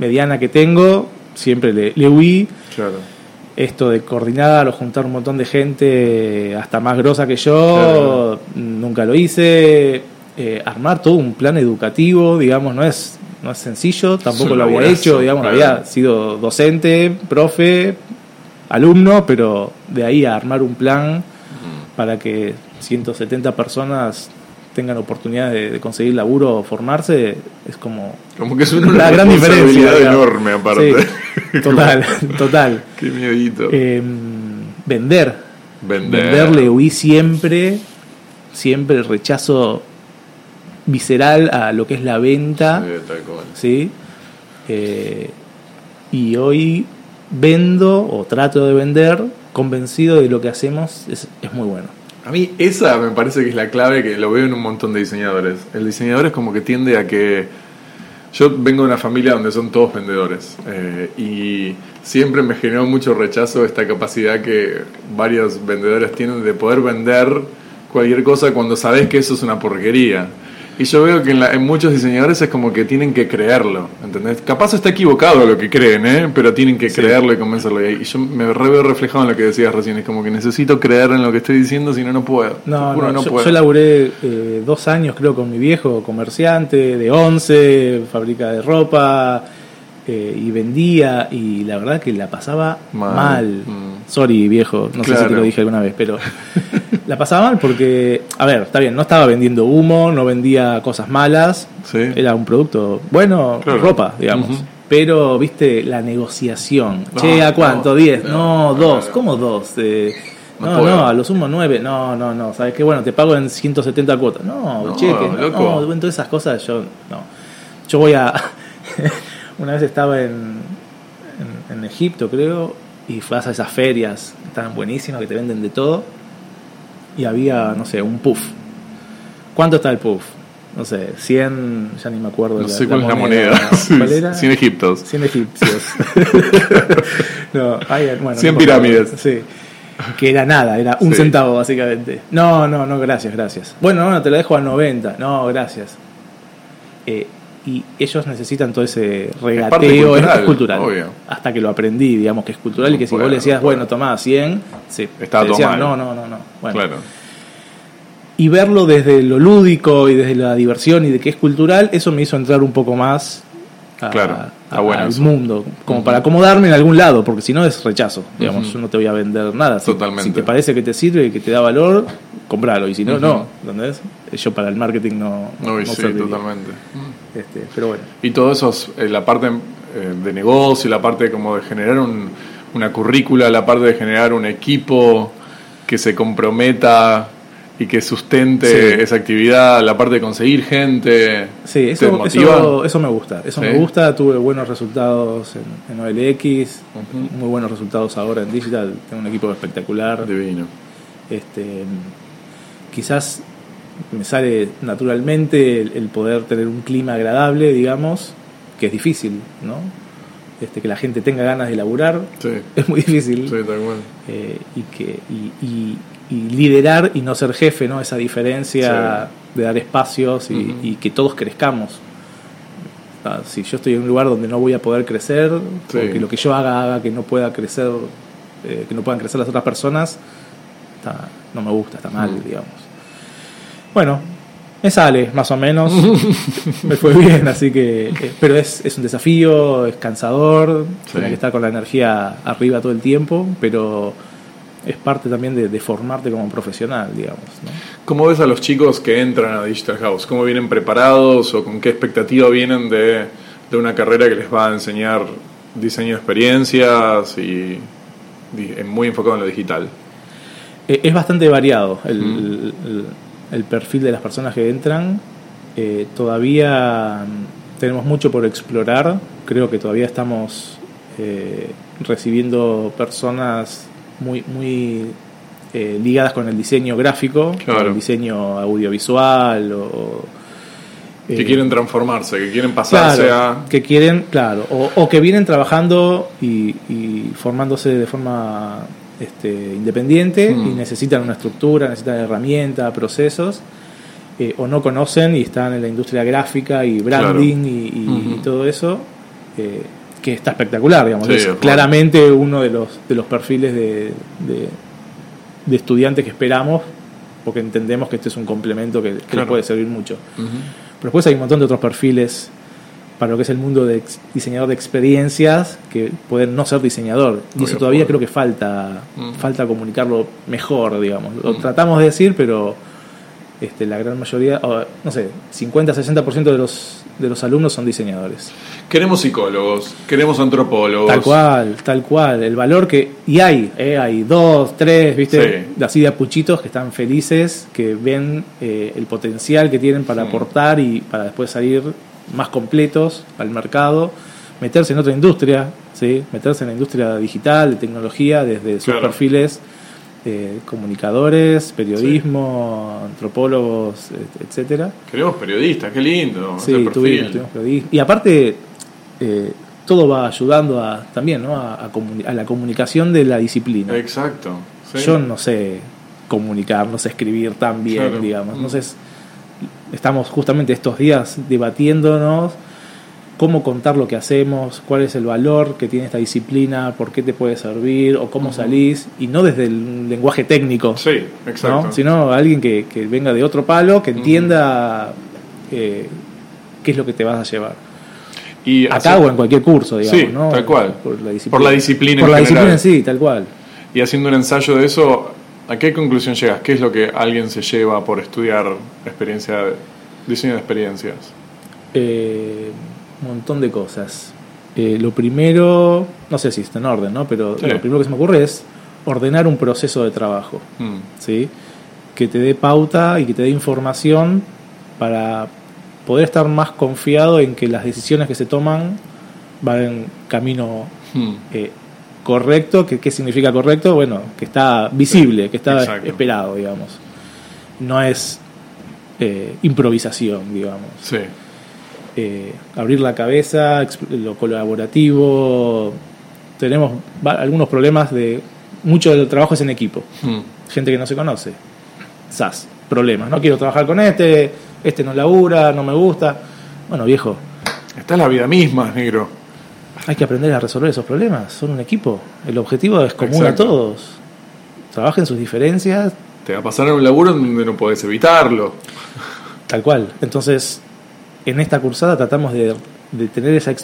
mediana que tengo, siempre le, le huí. Esto de coordinar o juntar un montón de gente hasta más grosa que yo, nunca lo hice. Eh, armar todo un plan educativo, digamos, no es, no es sencillo, tampoco lo había hecho, digamos, había sido docente, profe, alumno, pero de ahí a armar un plan para que 170 personas tengan oportunidad de, conseguir laburo o formarse, es como, como que es una, gran diferencia. enorme aparte. total, total. Qué miedito. Em, vender. Vender. Venderle huí siempre, siempre rechazo visceral a lo que es la venta. Sí, eh, y hoy vendo o trato de vender convencido de lo que hacemos es, es muy bueno. A mí esa me parece que es la clave que lo veo en un montón de diseñadores. El diseñador es como que tiende a que... Yo vengo de una familia donde son todos vendedores eh, y siempre me generó mucho rechazo esta capacidad que varios vendedores tienen de poder vender cualquier cosa cuando sabes que eso es una porquería. Y yo veo que en, muchos diseñadores es como que tienen que creerlo, ¿entendés? Capaz está equivocado lo que creen, ¿eh? Pero tienen que creerlo y convencerlo. Y yo me veo reflejado en lo que decías recién, es como que necesito creer en lo que estoy diciendo, si no, no puedo. No, no, no yo, puedo. yo, laburé eh, dos años, creo, con mi viejo comerciante de 11, fábrica de ropa, eh, y vendía, y la verdad que la pasaba mal. Mm. Sorry, viejo, no sé si te lo dije alguna vez, pero la pasaba mal porque, a ver, está bien, no estaba vendiendo humo, no vendía cosas malas, era un producto bueno, ropa, digamos. Pero, viste, la negociación. che, ¿a cuánto? ¿10? No, dos. ¿Cómo dos? Eh, no, no, a lo sumo nueve. No, no, no. ¿Sabes qué? Bueno, te pago en 170 cuotas. No, cheque. No, todas esas cosas yo no. Yo voy a. una vez estaba en, en, Egipto, creo, y fue a esas ferias, estaban buenísimas, que te venden de todo y había, no sé, un puff. ¿Cuánto está el puff? No sé, 100, ya ni me acuerdo. No sé cuál es la moneda. ¿Cuál era? 100 egiptos. 100 egipcios. no, bueno, 100 pirámides. Sí. Que era nada, era un centavo básicamente. No, no, no, gracias, gracias. Bueno, no, te lo dejo a 90. No, gracias. Eh, y ellos necesitan todo ese regateo, es, cultural, Hasta que lo aprendí, digamos que es cultural y que si vos le decías, bueno, tomá 100, sí, Estaba decían, no, no, no, no. Bueno. Y verlo desde lo lúdico y desde la diversión y de que es cultural, eso me hizo entrar un poco más al mundo, como para acomodarme en algún lado, porque si no es rechazo, digamos, no te voy a vender nada. Totalmente. Si, te parece que te sirve y que te da valor, compralo, y si no, no, ¿entendés? Yo para el marketing no, no, no sí, totalmente. Este, pero bueno. Y todo eso, eh, la parte eh, de negocio, la parte como de generar un, una currícula, la parte de generar un equipo que se comprometa y que sustente esa actividad, la parte de conseguir gente. Sí, eso, eso, eso, me gusta. Eso me gusta. Tuve buenos resultados en, en OLX, muy buenos resultados ahora en Digital. Tengo un equipo espectacular. Divino. Este, quizás me sale naturalmente el, poder tener un clima agradable, digamos, que es difícil, ¿no? Este, que la gente tenga ganas de laburar es muy difícil. Sí, tal eh, y, que, y, liderar y no ser jefe, ¿no? Esa diferencia de dar espacios y, que todos crezcamos. Ah, si yo estoy en un lugar donde no voy a poder crecer, que lo que yo haga haga que no pueda crecer, eh, que no puedan crecer las otras personas, no me gusta, está mal, digamos. Bueno, me sale, más o menos. me fue bien, así que. Eh, pero es, es un desafío, es cansador, sí. que estar con la energía arriba todo el tiempo, pero es parte también de, formarte como profesional, digamos. ¿no? ¿Cómo ves a los chicos que entran a Digital House? ¿Cómo vienen preparados o con qué expectativa vienen de, de una carrera que les va a enseñar diseño de experiencias y, muy enfocado en lo digital? Eh, es bastante variado el, el perfil de las personas que entran. Eh, todavía tenemos mucho por explorar. Creo que todavía estamos eh, recibiendo personas muy, muy eh, ligadas con el diseño gráfico, con el diseño audiovisual o que quieren transformarse, que quieren pasarse a... Que quieren, claro, o, que vienen trabajando y, formándose de forma este, independiente y mm. necesitan una estructura, necesitan herramientas, procesos. eh, o no conocen y están en la industria gráfica y branding y, todo eso, eh, que está espectacular, digamos. es claramente uno de los, de los perfiles de, de, estudiantes que esperamos, porque entendemos que este es un complemento que, les puede servir mucho. Pero después hay un montón de otros perfiles para lo que es el mundo de diseñador de experiencias que pueden no ser diseñador. Y eso todavía creo que falta, falta comunicarlo mejor, digamos. Lo tratamos de decir, pero este, la gran mayoría, no sé, 50-60% de los, de los alumnos son diseñadores. Queremos psicólogos, queremos antropólogos. Tal cual, tal cual. El valor que. Y hay, eh, hay dos, tres, ¿viste? Así de apuchitos que están felices, que ven eh, el potencial que tienen para aportar y para después salir más completos al mercado, meterse en otra industria, ¿sí? meterse en la industria digital, de tecnología, desde sus perfiles eh, comunicadores, periodismo, antropólogos, etcétera. Queremos periodistas, qué lindo. Sí, tuvimos, Y aparte, eh, todo va ayudando a, también ¿no? a, a, la comunicación de la disciplina. Exacto. Yo no sé comunicar, no sé escribir tan bien, digamos. Entonces, estamos justamente estos días debatiéndonos cómo contar lo que hacemos, cuál es el valor que tiene esta disciplina, por qué te puede servir o cómo salís, y no desde el lenguaje técnico, sí, exacto. sino alguien que, venga de otro palo, que entienda eh, qué es lo que te vas a llevar. Y Acá o en cualquier curso, digamos, sí, tal cual. Por la disciplina. Por la disciplina, por la disciplina sí, tal cual. Y haciendo un ensayo de eso, ¿a qué conclusión llegas? ¿Qué es lo que alguien se lleva por estudiar experiencia, diseño de experiencias? Eh, un montón de cosas. Eh, lo primero, no sé si está en orden, ¿no? Pero lo primero que se me ocurre es ordenar un proceso de trabajo, mm. ¿sí? Que te dé pauta y que te dé información para poder estar más confiado en que las decisiones que se toman van en camino mm. eh, correcto. ¿Qué, ¿Qué significa correcto? Bueno, que está visible, que está esperado, digamos. No es eh, improvisación, digamos. Sí. Eh, abrir la cabeza, lo colaborativo. Tenemos algunos problemas de. Mucho del trabajo es en equipo. Hmm. Gente que no se conoce. SAS, problemas. No quiero trabajar con este, este no labura, no me gusta. Bueno, viejo. Esta es la vida misma, negro. Hay que aprender a resolver esos problemas. Son un equipo. El objetivo es común a todos. Trabajen sus diferencias. Te va a pasar en un laburo donde no puedes evitarlo. Tal cual. Entonces, en esta cursada tratamos de, tener esa...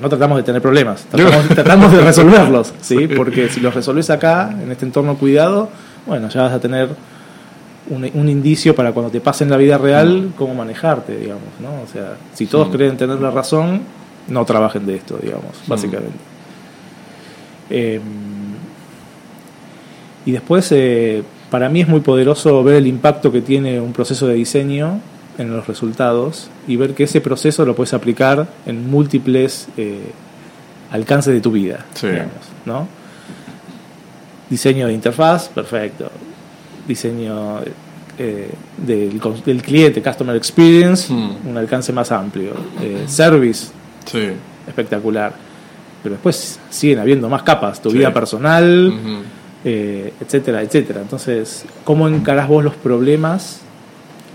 no tratamos de tener problemas, tratamos, de resolverlos, ¿sí? Porque si los resolves acá, en este entorno cuidado, bueno, ya vas a tener un, indicio para cuando te pase en la vida real cómo manejarte, digamos, ¿no? O sea, si todos creen tener la razón, no trabajen de esto, digamos, básicamente. Em, y después, eh, para mí es muy poderoso ver el impacto que tiene un proceso de diseño en los resultados y ver que ese proceso lo puedes aplicar en múltiples eh, alcances de tu vida. ¿no? Diseño de interfaz, perfecto. Diseño eh, del, del, cliente, Customer Experience, hmm. un alcance más amplio. Eh, service, espectacular. Pero después siguen habiendo más capas, tu vida personal, etcétera, etcétera. Entonces, ¿cómo encarás vos los problemas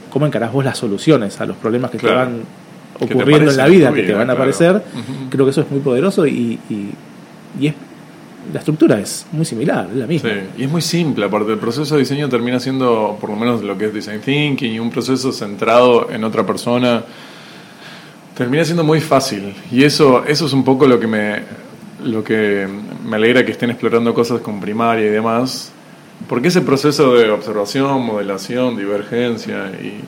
cómo encarás vos las soluciones a los problemas que te van ocurriendo en la vida, que te van a aparecer. Creo que eso es muy poderoso y, y, es, la estructura es muy similar, es la misma. y es muy simple, aparte el proceso de diseño termina siendo, por lo menos lo que es design thinking y un proceso centrado en otra persona, termina siendo muy fácil. Y eso, eso es un poco lo que me lo que me alegra que estén explorando cosas con primaria y demás, porque ese proceso de observación, modelación, divergencia y,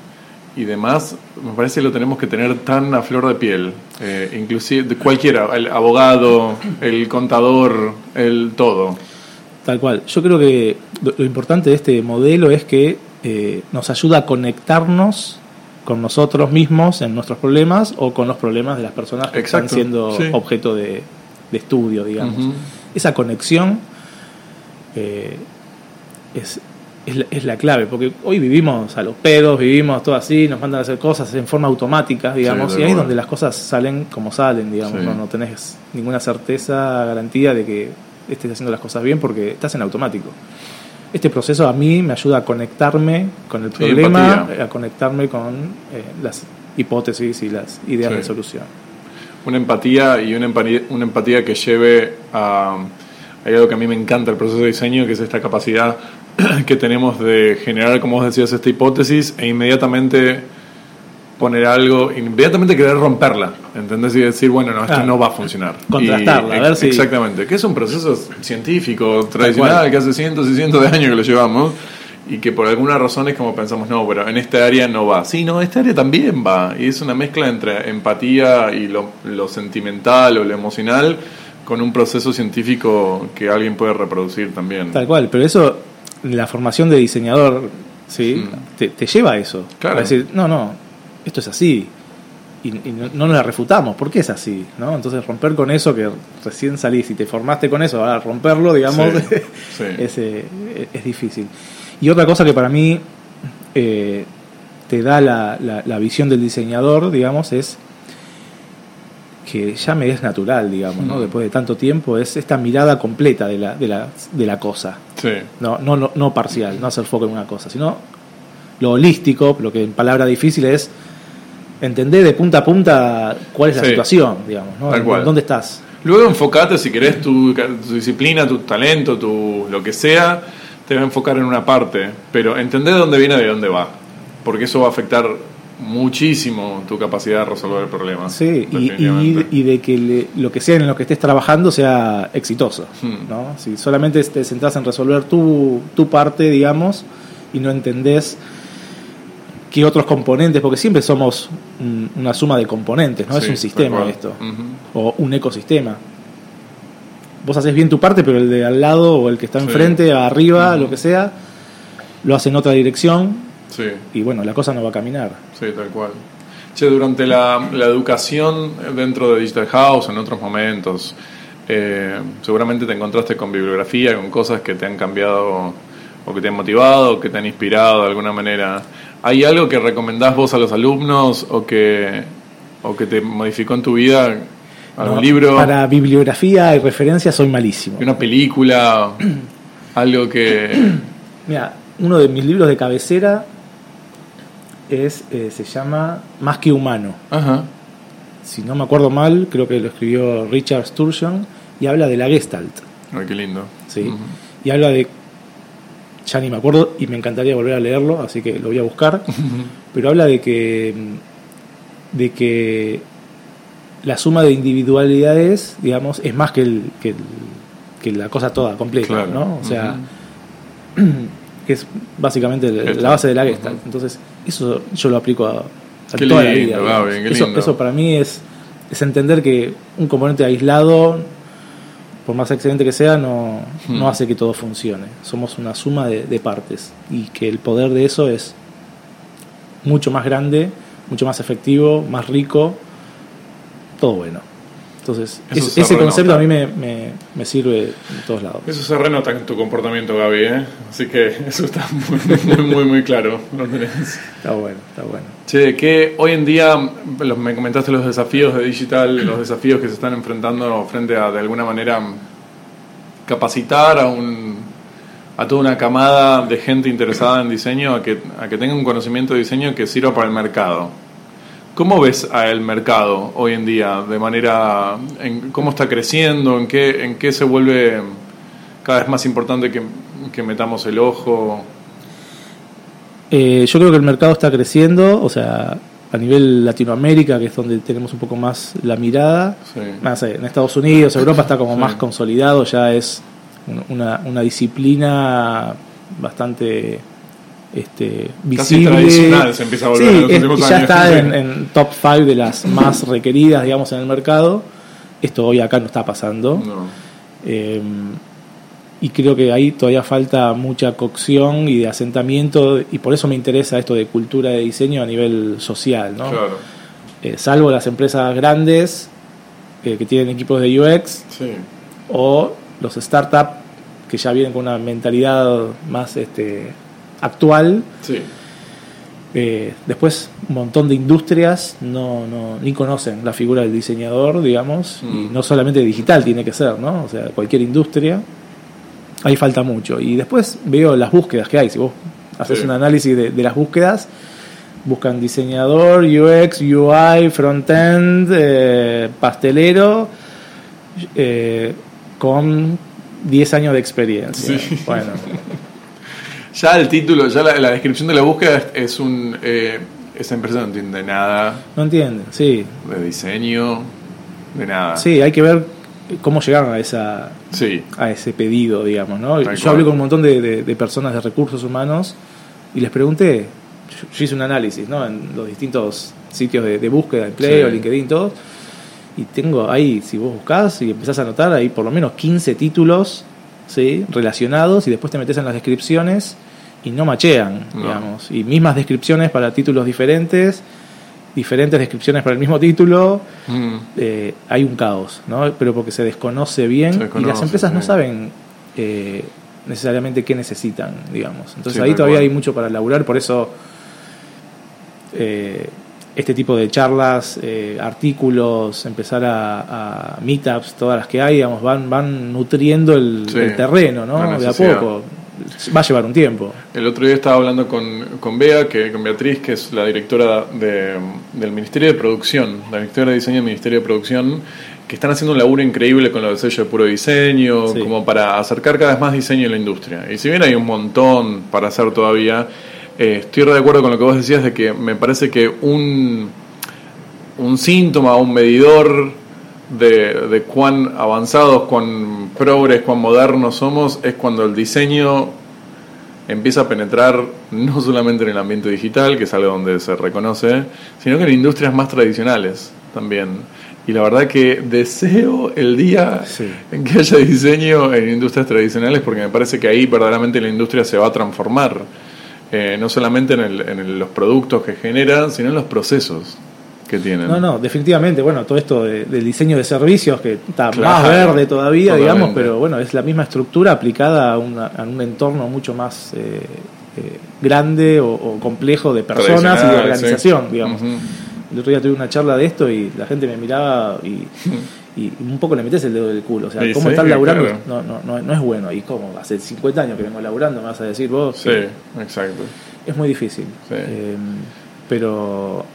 y demás, me parece que lo tenemos que tener tan a flor de piel. Eh, inclusive de cualquiera, el abogado, el contador, el todo. Tal cual. Yo creo que lo, importante de este modelo es que eh, nos ayuda a conectarnos con nosotros mismos en nuestros problemas o con los problemas de las personas que están siendo objeto de, estudio, digamos. Esa conexión eh, es, es, la, clave, porque hoy vivimos a los pedos, vivimos todo así, nos mandan a hacer cosas en forma automática, digamos, y ahí es donde las cosas salen como salen, digamos, no, no tenés ninguna certeza, garantía de que estés haciendo las cosas bien porque estás en automático. este proceso a mí me ayuda a conectarme con el problema, a conectarme con eh, las hipótesis y las ideas de solución. Una empatía y una empatía, una empatía que lleve a... Hay algo que a mí me encanta el proceso de diseño, que es esta capacidad que tenemos de generar, como vos decías, esta hipótesis e inmediatamente poner algo, inmediatamente querer romperla, ¿entendés? Y decir, bueno, no, esto no va a funcionar. Contrastarla, a ver si... Exactamente, que es un proceso científico, tradicional, que hace cientos y cientos de años que lo llevamos, y que por alguna razón es como pensamos, no, pero en esta área no va. Sí, no, esta área también va, y es una mezcla entre empatía y lo, lo sentimental o lo emocional con un proceso científico que alguien puede reproducir también. Tal cual, pero eso, la formación de diseñador, ¿sí? Mm. Te, te, lleva a eso. Claro. A decir, no, no, esto es así. Y, no, nos la refutamos, ¿por qué es así? ¿no? Entonces romper con eso que recién salís y te formaste con eso, ahora romperlo, digamos, eh, Es, difícil. Y otra cosa que para mí eh, te da la, la, visión del diseñador, digamos, es que ya me es natural, digamos, ¿no? Mm. después de tanto tiempo, es esta mirada completa de la, de la, de la cosa. No, no, no, no parcial, no hacer foco en una cosa, sino lo holístico, lo que en palabra difícil es entender de punta a punta cuál es la situación, digamos, ¿no? ¿Dónde estás? Luego enfocate, si querés, tu, disciplina, tu talento, tu lo que sea, te va a enfocar en una parte, pero entender de dónde viene y de dónde va, porque eso va a afectar muchísimo tu capacidad de resolver el problema. Sí, y, de que lo que sea en lo que estés trabajando sea exitoso. Hmm. ¿no? Si solamente te centras en resolver tu, tu parte, digamos, y no entendés que otros componentes, porque siempre somos una suma de componentes, ¿no? es un sistema esto, o un ecosistema. Vos haces bien tu parte, pero el de al lado o el que está enfrente, arriba, lo que sea, lo hace en otra dirección y bueno, la cosa no va a caminar. Sí, tal cual. Che, durante la, educación dentro de Digital House, en otros momentos, eh, seguramente te encontraste con bibliografía, con cosas que te han cambiado o que te han motivado, o que te han inspirado de alguna manera. ¿Hay algo que recomendás vos a los alumnos o que, o que te modificó en tu vida? ¿Algún libro? Para bibliografía y referencia soy malísimo. ¿Una película? ¿Algo que...? Mira, uno de mis libros de cabecera es eh, se llama Más que humano. Ajá. Si no me acuerdo mal, creo que lo escribió Richard Sturgeon y habla de la Gestalt. Ay, qué lindo. Sí. Y habla de ya ni me acuerdo y me encantaría volver a leerlo, así que lo voy a buscar, pero habla de que, de que la suma de individualidades, digamos, es más que, el, que, la cosa toda completa, ¿no? O sea, que es básicamente la base de la Gestalt. Entonces, eso yo lo aplico a, toda la vida. eso, eso para mí es, es entender que un componente aislado por más excelente que sea, no, hmm. no hace que todo funcione. Somos una suma de, partes y que el poder de eso es mucho más grande, mucho más efectivo, más rico, todo bueno. Entonces, ese concepto a mí me, me, sirve en todos lados. Eso se renota en tu comportamiento, Gaby, ¿eh? Así que eso está muy, muy, muy, claro. está bueno, está bueno. Che, que hoy en día, me comentaste los desafíos de digital, los desafíos que se están enfrentando frente a, de alguna manera, capacitar a un a toda una camada de gente interesada en diseño a que, a que tenga un conocimiento de diseño que sirva para el mercado. ¿Cómo ves el mercado hoy en día? De manera, en, ¿Cómo está creciendo? ¿En qué, ¿En qué se vuelve cada vez más importante que, metamos el ojo? Eh, yo creo que el mercado está creciendo, o sea, a nivel Latinoamérica, que es donde tenemos un poco más la mirada. en Estados Unidos, Europa está como más consolidado, ya es una, una disciplina bastante este, visible. se empieza a volver ya está en, top 5 de las más requeridas, digamos, en el mercado. Esto hoy acá no está pasando. Em, y creo que ahí todavía falta mucha cocción y de asentamiento, y por eso me interesa esto de cultura de diseño a nivel social, ¿no? Eh, salvo las empresas grandes eh, que tienen equipos de UX o los startups que ya vienen con una mentalidad más este, actual. Eh, después, un montón de industrias no, no, ni conocen la figura del diseñador, digamos, y mm. no solamente digital tiene que ser, ¿no? O sea, cualquier industria. ahí falta mucho. Y después veo las búsquedas que hay. Si vos haces un análisis de, las búsquedas, buscan diseñador, UX, UI, frontend, eh, pastelero, eh, con 10 años de experiencia. Bueno. ya el título, ya la, descripción de la búsqueda es, un... Eh, esa empresa no entiende nada. No entiende, sí. De diseño, de nada. Sí, hay que ver cómo llegaron a esa a ese pedido, digamos, ¿no? yo hablé con un montón de, personas de recursos humanos y les pregunté, yo, hice un análisis, ¿no? En los distintos sitios de, búsqueda, empleo, LinkedIn, todo, y tengo ahí, si vos buscás y empezás a anotar, hay por lo menos 15 títulos, ¿sí? Relacionados y después te metes en las descripciones y no machean, digamos, y mismas descripciones para títulos diferentes diferentes descripciones para el mismo título, mm. eh, hay un caos, ¿no? Pero porque se desconoce bien y las empresas no saben eh, necesariamente qué necesitan, digamos. Entonces ahí todavía hay mucho para laburar, por eso eh, este tipo de charlas, artículos, empezar a, meetups, todas las que hay, digamos, van, van nutriendo el, terreno, ¿no? De a poco va a llevar un tiempo. El otro día estaba hablando con, con Bea, que, con Beatriz, que es la directora del Ministerio de Producción, la directora de diseño del Ministerio de Producción, que están haciendo un laburo increíble con los sello de puro diseño, como para acercar cada vez más diseño a la industria. Y si bien hay un montón para hacer todavía, eh, estoy de acuerdo con lo que vos decías de que me parece que un, un síntoma, un medidor de, de, cuán avanzados, cuán progres, cuán modernos somos, es cuando el diseño empieza a penetrar no solamente en el ambiente digital, que es algo donde se reconoce, sino que en industrias más tradicionales también. Y la verdad que deseo el día en que haya diseño en industrias tradicionales, porque me parece que ahí verdaderamente la industria se va a transformar, eh, no solamente en, en los productos que generan, sino en los procesos. No, no, definitivamente, bueno, todo esto del diseño de servicios, que está más verde todavía, digamos, pero bueno, es la misma estructura aplicada a, un entorno mucho más eh, eh, grande o, complejo de personas y de organización, digamos. El otro día tuve una charla de esto y la gente me miraba y, un poco le metes el dedo del culo. O sea, ¿cómo estás laburando? No, no, no, es bueno. ¿Y cómo? Hace 50 años que vengo laburando, me vas a decir vos. Sí, exacto. Es muy difícil. Eh, pero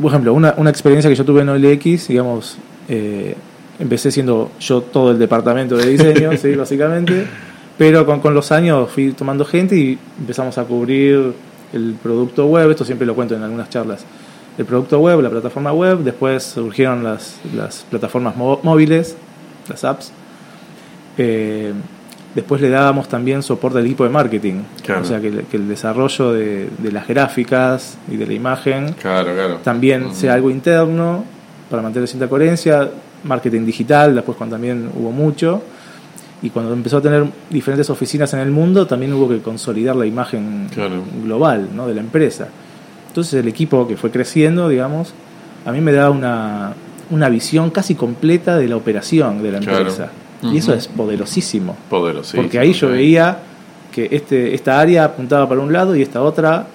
por ejemplo, una, una experiencia que yo tuve en OLX, digamos, eh, empecé siendo yo todo el departamento de diseño, ¿sí? básicamente, pero con, con, los años fui tomando gente y empezamos a cubrir el producto web, esto siempre lo cuento en algunas charlas, el producto web, la plataforma web, después surgieron las, las plataformas móviles, las apps. Eh, Después le dábamos también soporte al equipo de marketing. O sea, que, el desarrollo de, las gráficas y de la imagen también sea algo interno para mantener cierta coherencia. Marketing digital, después cuando también hubo mucho. Y cuando empezó a tener diferentes oficinas en el mundo, también hubo que consolidar la imagen global ¿no? de la empresa. Entonces el equipo que fue creciendo, digamos, a mí me da una, una visión casi completa de la operación de la empresa. Y eso es poderosísimo. Poderosísimo. Porque ahí yo veía que este, esta área apuntaba para un lado y esta otra,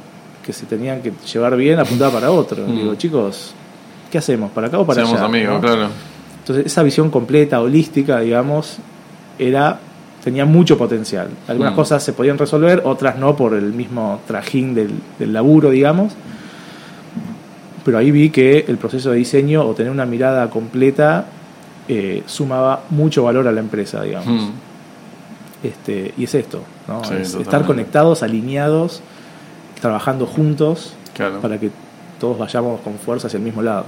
que se tenían que llevar bien, apuntaba para otro. Digo, chicos, ¿qué hacemos? ¿Para acá o para Seamos amigos, claro. Entonces, esa visión completa, holística, digamos, era tenía mucho potencial. Algunas cosas se podían resolver, otras no por el mismo trajín del, del laburo, digamos. Pero ahí vi que el proceso de diseño o tener una mirada completa eh, sumaba mucho valor a la empresa, digamos. Hmm. Este, y es esto, estar conectados, alineados, trabajando juntos para que todos vayamos con fuerza hacia el mismo lado.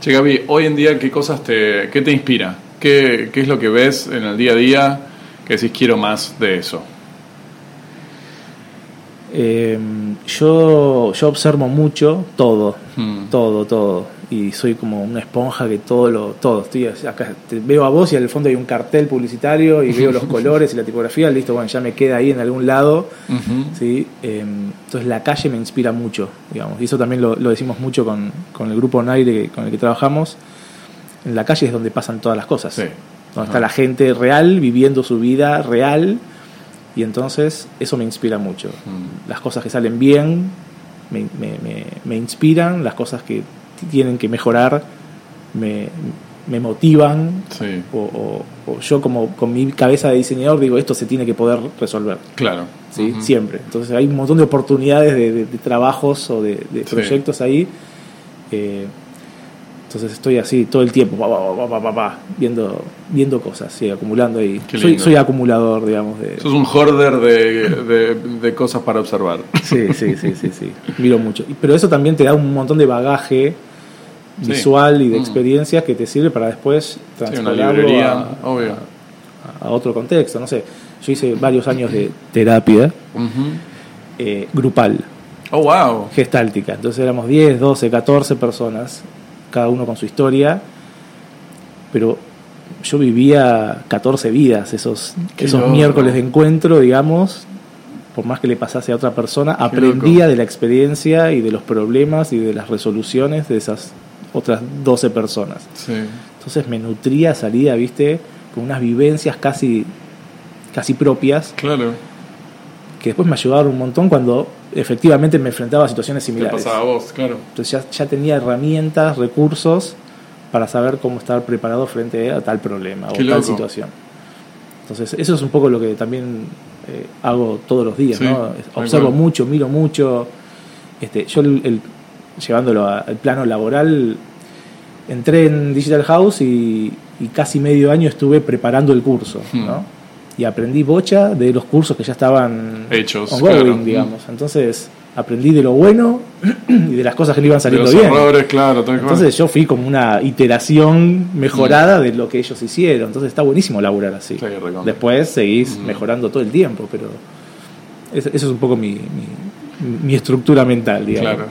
Che, Gaby, hoy en día, ¿qué cosas te, qué te inspira? ¿Qué, ¿Qué es lo que ves en el día a día que decís quiero más de eso? Eh, yo, yo observo mucho todo, hmm. todo, todo. Y soy como una esponja que todo lo todo. Estoy acá te veo a vos y al fondo hay un cartel publicitario y veo los colores y la tipografía listo bueno ya me queda ahí en algún lado ¿sí? Em, entonces la calle me inspira mucho digamos. Y eso también lo, decimos mucho con, con, el grupo Naire con el que trabajamos. En la calle es donde pasan todas las cosas donde está la gente real viviendo su vida real y entonces eso me inspira mucho mm. las cosas que salen bien me, me, me, me inspiran las cosas que tienen que mejorar me, me motivan o, yo como con mi cabeza de diseñador digo esto se tiene que poder resolver. Claro. ¿sí? Siempre. Entonces hay un montón de oportunidades de, trabajos o de, proyectos ahí. Eh, entonces estoy así todo el tiempo, viendo, viendo cosas, acumulando ahí. Soy, soy, acumulador, digamos. De... Sos un hoarder de, de, cosas para observar. Sí, sí, sí, sí, sí. Miro mucho. Pero eso también te da un montón de bagaje visual y de mm. experiencias que te sirve para después transformarlo a, otro contexto. No sé, yo hice varios años de terapia eh, grupal. Oh, wow. Gestáltica. Entonces éramos 10, 12, 14 personas cada uno con su historia, pero yo vivía 14 vidas esos, esos miércoles de encuentro, digamos, por más que le pasase a otra persona, aprendía de la experiencia y de los problemas y de las resoluciones de esas otras 12 personas. Entonces me nutría, salía, viste, con unas vivencias casi, casi propias. Claro. Que después me ayudaron un montón cuando efectivamente me enfrentaba a situaciones similares. pasaba a vos, claro. Entonces ya, ya tenía herramientas, recursos para saber cómo estar preparado frente a tal problema o tal situación. Entonces eso es un poco lo que también eh, hago todos los días, ¿no? Observo mucho, miro mucho. Este, yo el, llevándolo al plano laboral, entré en Digital House y, casi medio año estuve preparando el curso, ¿no? Y aprendí bocha de los cursos que ya estaban hechos, digamos. Entonces aprendí de lo bueno y de las cosas que le iban saliendo bien. claro. Entonces yo fui como una iteración mejorada mm. de lo que ellos hicieron. Entonces está buenísimo laburar así. Después seguís mm. mejorando todo el tiempo, pero eso es un poco mi, mi, estructura mental, digamos. Claro.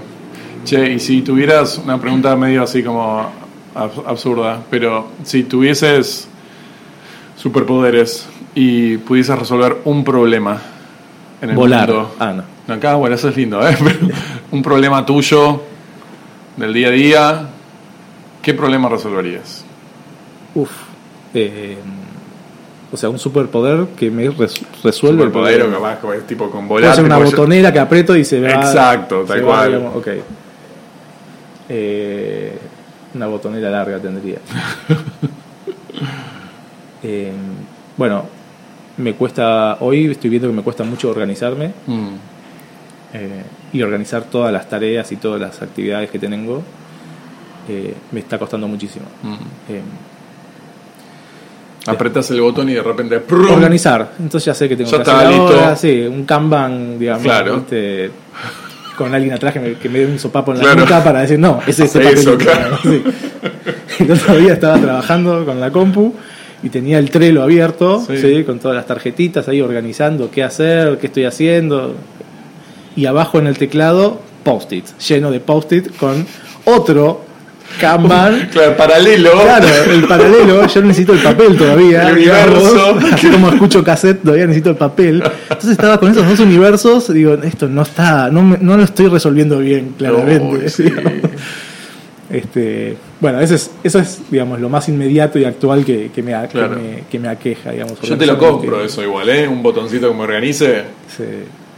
Che, y si tuvieras una pregunta medio así como absurda, pero si tuvieses superpoderes, y pudieses resolver un problema en el Volar. mundo. Ah, no. Acá, bueno, eso es lindo, ¿eh? un problema tuyo del día a día, ¿qué problema resolverías? Uf. Eh, o sea, un superpoder que me resuelve superpoder o es tipo con volar. Puede una botonera que aprieto y se va. Exacto, tal cual. ok. Eh, una botonera larga tendría. eh, bueno, me cuesta, hoy estoy viendo que me cuesta mucho organizarme mm. eh, y organizar todas las tareas y todas las actividades que tengo. Eh, me está costando muchísimo. Mm. Eh, Apretas el botón y de repente organizar. Entonces ya sé que tengo que hacer ahora, sí, un Kanban, digamos, este, con alguien atrás que me, que me dé un sopapo en la nuca para decir, no, es ese papel. Eso, claro. El día estaba trabajando con la compu y tenía el Trello abierto, sí. con todas las tarjetitas ahí organizando qué hacer, qué estoy haciendo. Y abajo en el teclado, post-it, lleno de post-it con otro Kanban. Claro, paralelo. Claro, el paralelo. Yo necesito el papel todavía. El así como escucho cassette, todavía necesito el papel. Entonces estaba con esos dos universos. Digo, esto no está, no, no lo estoy resolviendo bien, claramente. Este, bueno, eso es, eso es, digamos, lo más inmediato y actual que, que, me, que, me, aqueja, digamos. Yo te lo compro eso igual, ¿eh? Un botoncito que me organice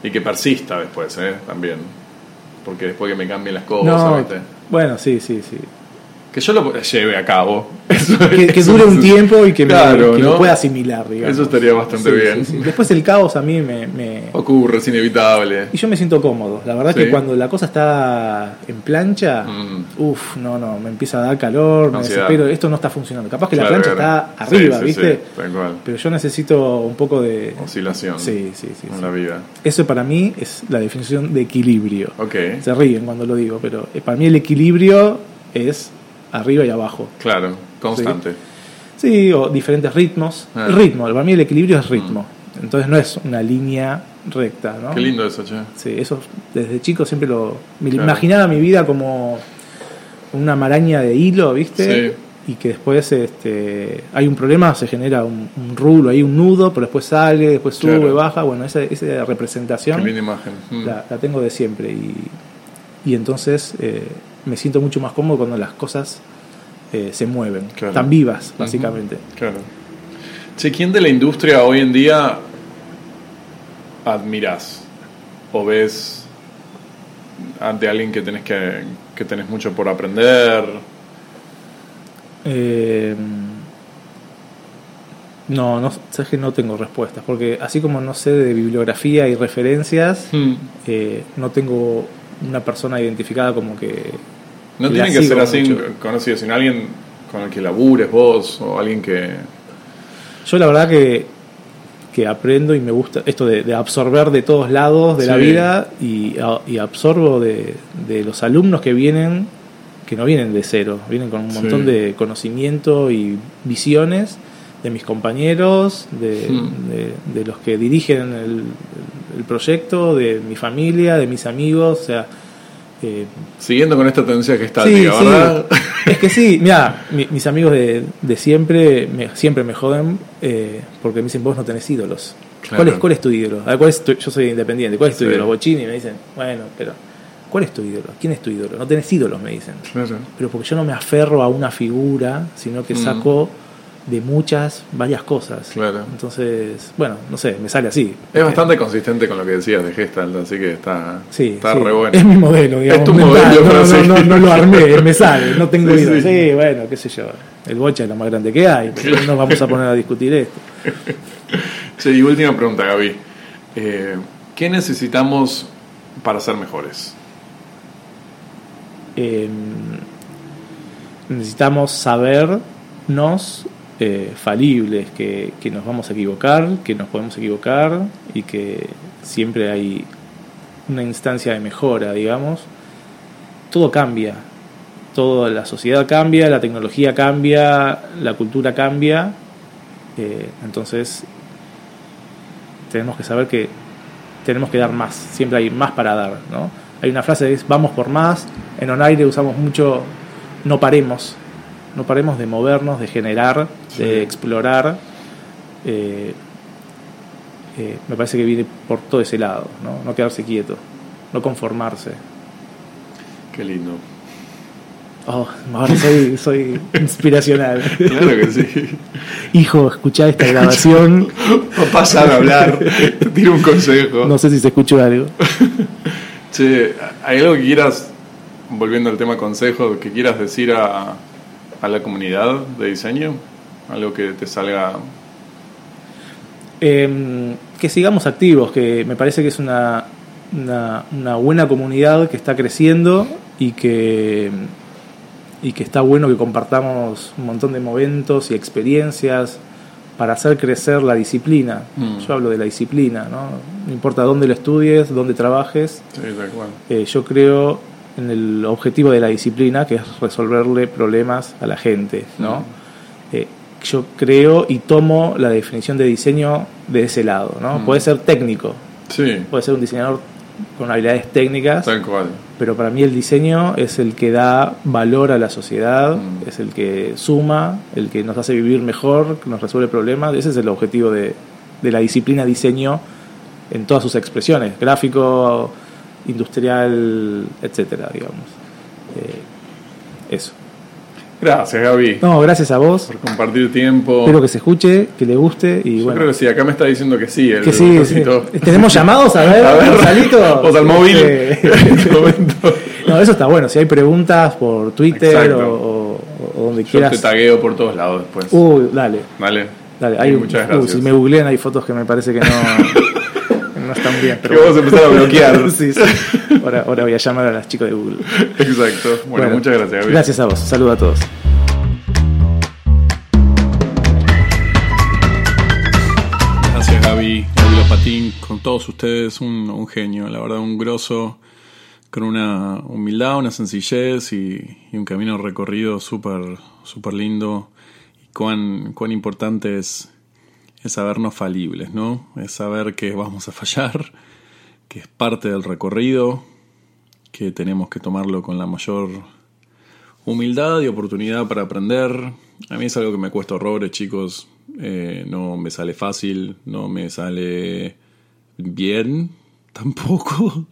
y que persista después, ¿eh? También. Porque después que me cambien las cosas, Bueno, sí, sí, sí que yo lo lleve a cabo. que, dure un tiempo y que, me, lo pueda asimilar, digamos. Eso estaría bastante bien. Después el caos a mí me, Ocurre, es inevitable. Y yo me siento cómodo. La verdad que cuando la cosa está en plancha, mm. uff, no, no, me empieza a dar calor, me desespero, esto no está funcionando. Capaz que la plancha está arriba, ¿viste? Pero yo necesito un poco de... Oscilación. Sí, sí, sí. En la vida. Eso para mí es la definición de equilibrio. Okay. Se ríen cuando lo digo, pero eh, para mí el equilibrio es arriba y abajo. Claro, constante. Sí, o diferentes ritmos. Ah. Ritmo, para mí el equilibrio es ritmo. Mm. Entonces no es una línea recta, ¿no? Qué lindo eso, che. Sí, eso desde chico siempre lo... Me imaginaba mi vida como una maraña de hilo, ¿viste? Sí. Y que después este, hay un problema, se genera un, rulo, hay un nudo, pero después sale, después sube, baja. Bueno, esa, esa representación Qué linda imagen. Mm. La, tengo de siempre. Y, y entonces eh, me siento mucho más cómodo cuando las cosas eh, se mueven, están vivas, básicamente. Claro. Che, ¿quién de la industria hoy en día admiras o ves ante alguien que tenés que, que tenés mucho por aprender? Eh, no, no, sabes que no tengo respuestas, porque así como no sé de bibliografía y referencias, Hmm. eh, no tengo una persona identificada como que... No tiene que ser así mucho. conocido, sino alguien con el que labures vos o alguien que... Yo la verdad que, que aprendo y me gusta esto de, de absorber de todos lados de la vida y, absorbo de, de los alumnos que vienen, que no vienen de cero, vienen con un Sí. montón de conocimiento y visiones de mis compañeros, de, Hmm. de- de los que dirigen el, el proyecto, de mi familia, de mis amigos, o sea... eh, Siguiendo con esta tendencia que está, Sí, diga, sí. ¿verdad? Es que sí, mira, mi- mis amigos de, de siempre me, siempre me joden eh, porque me dicen, vos no tenés ídolos. Claro. ¿Cuál, es, ¿Cuál es tu ídolo? A ver, ¿cuál es tu- yo soy independiente. ¿Cuál es tu Sí. ídolo? Bochini. Me dicen, bueno, pero ¿cuál es tu ídolo? ¿Quién es tu ídolo? No tenés ídolos, me dicen. Claro. Pero porque yo no me aferro a una figura, sino que Mm. De muchas, varias cosas. Claro. Entonces, bueno, no sé, me sale así. Es bastante consistente con lo que decías de Gestalt, así que está, Sí, está sí. re bueno. Es mi modelo, digamos. tu mental. modelo, no, no, no, no lo armé, me sale, no tengo Sí, ídolos. sí. Bueno, qué sé yo. El bocha es lo más grande que hay, pero no vamos a poner a discutir esto. Sí, y última pregunta, Gaby. Eh, ¿Qué necesitamos para ser mejores? Eh, necesitamos sabernos eh, falibles, que, que nos vamos a equivocar, que nos podemos equivocar y que siempre hay una instancia de mejora, digamos. Todo cambia, toda la sociedad cambia, la tecnología cambia, la cultura cambia, eh, entonces tenemos que saber que tenemos que dar más, siempre hay más para dar, ¿no? Hay una frase que es vamos por más, en Onaire usamos mucho no paremos, no paremos de movernos, de generar, Sí. de explorar, eh, eh, me parece que viene por todo ese lado, ¿no? No quedarse quieto, no conformarse. Qué lindo. Oh, ahora soy, soy inspiracional. Claro que sí. Hijo, escuchá esta grabación. Va a pasar a hablar. Te tiro un consejo. No sé si se escuchó algo. Che, ¿hay algo que quieras, volviendo al tema consejo, que quieras decir a, a la comunidad de diseño? Algo que te salga. Eh, que sigamos activos, que me parece que es una, una, una buena comunidad que está creciendo y que, y que está bueno que compartamos un montón de momentos y experiencias para hacer crecer la disciplina. Mm. Yo hablo de la disciplina, ¿no? No importa dónde lo estudies, dónde trabajes, Sí, eh, yo creo en el objetivo de la disciplina, que es resolverle problemas a la gente, ¿no? Eh, yo creo y tomo la definición de diseño de ese lado, ¿no? Mm. Puede ser técnico, Sí, puede ser un diseñador con habilidades técnicas, tal cual. pero para mí el diseño es el que da valor a la sociedad, es el que suma, el que nos hace vivir mejor, que nos resuelve problemas. Ese es el objetivo de, de la disciplina diseño en todas sus expresiones, gráfico, industrial, etcétera, digamos. Eh, eso. Gracias, Gaby, No, gracias a vos. por compartir tiempo. Espero que se escuche, que le guste y Yo bueno. creo que sí, acá me está diciendo que sí. El Que sí. ¿Tenemos llamados? A ver, A ver, Gonzalito. o sea, al móvil. Este, en este. No, eso está bueno. Si hay preguntas por Twitter o, donde Yo te quieras. tagueo por todos lados después. Uy, dale. Dale. Dale. Hay, Muchas gracias. si me googlean hay fotos que me parece que no, bien. Que Pero vamos a empezar a bloquear. sí, sí. Ahora, ahora voy a llamar a las chicas de Google. Exacto. Bueno, Bueno, muchas gracias, Gaby. Gracias a vos. Saludos a todos. Gracias Gaby, Gaby Lopatín, con todos ustedes un, un genio, la verdad un grosso, con una humildad, una sencillez y, y un camino recorrido súper súper lindo. Y cuán, cuán importante es, es sabernos falibles, ¿no? Es saber que vamos a fallar, que es parte del recorrido, que tenemos que tomarlo con la mayor humildad y oportunidad para aprender. A mí es algo que me cuesta horrores, chicos. Eh, no me sale fácil, no me sale bien tampoco.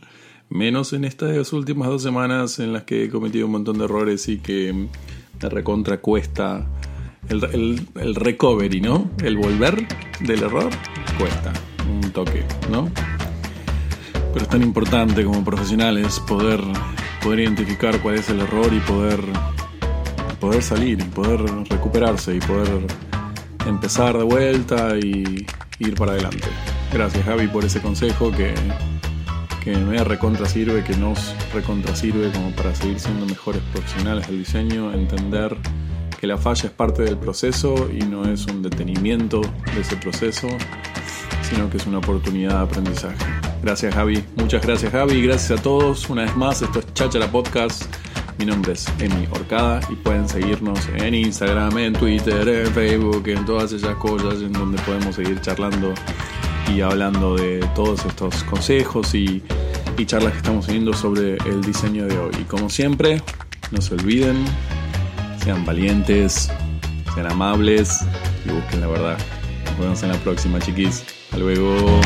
Menos en estas últimas dos semanas en las que he cometido un montón de errores y que me recontra cuesta el, el- el recovery, ¿no? El volver del error cuesta un toque, ¿no? Pero es tan importante como profesionales poder, poder identificar cuál es el error y poder poder salir y poder recuperarse y poder empezar de vuelta y ir para adelante. Gracias Javi por ese consejo que, que me recontra sirve, que nos recontra sirve como para seguir siendo mejores profesionales del diseño, entender que la falla es parte del proceso y no es un detenimiento de ese proceso, sino que es una oportunidad de aprendizaje. Gracias Javi, muchas gracias Javi, gracias a todos. Una vez más, esto es Chachara Podcast. Mi nombre es Emi Orcada y pueden seguirnos en Instagram, en Twitter, en Facebook, en todas esas cosas en donde podemos seguir charlando y hablando de todos estos consejos y, y charlas que estamos teniendo sobre el diseño de hoy. Y como siempre, no se olviden, sean valientes, sean amables y busquen la verdad. Nos vemos en la próxima, chiquis. Hasta luego.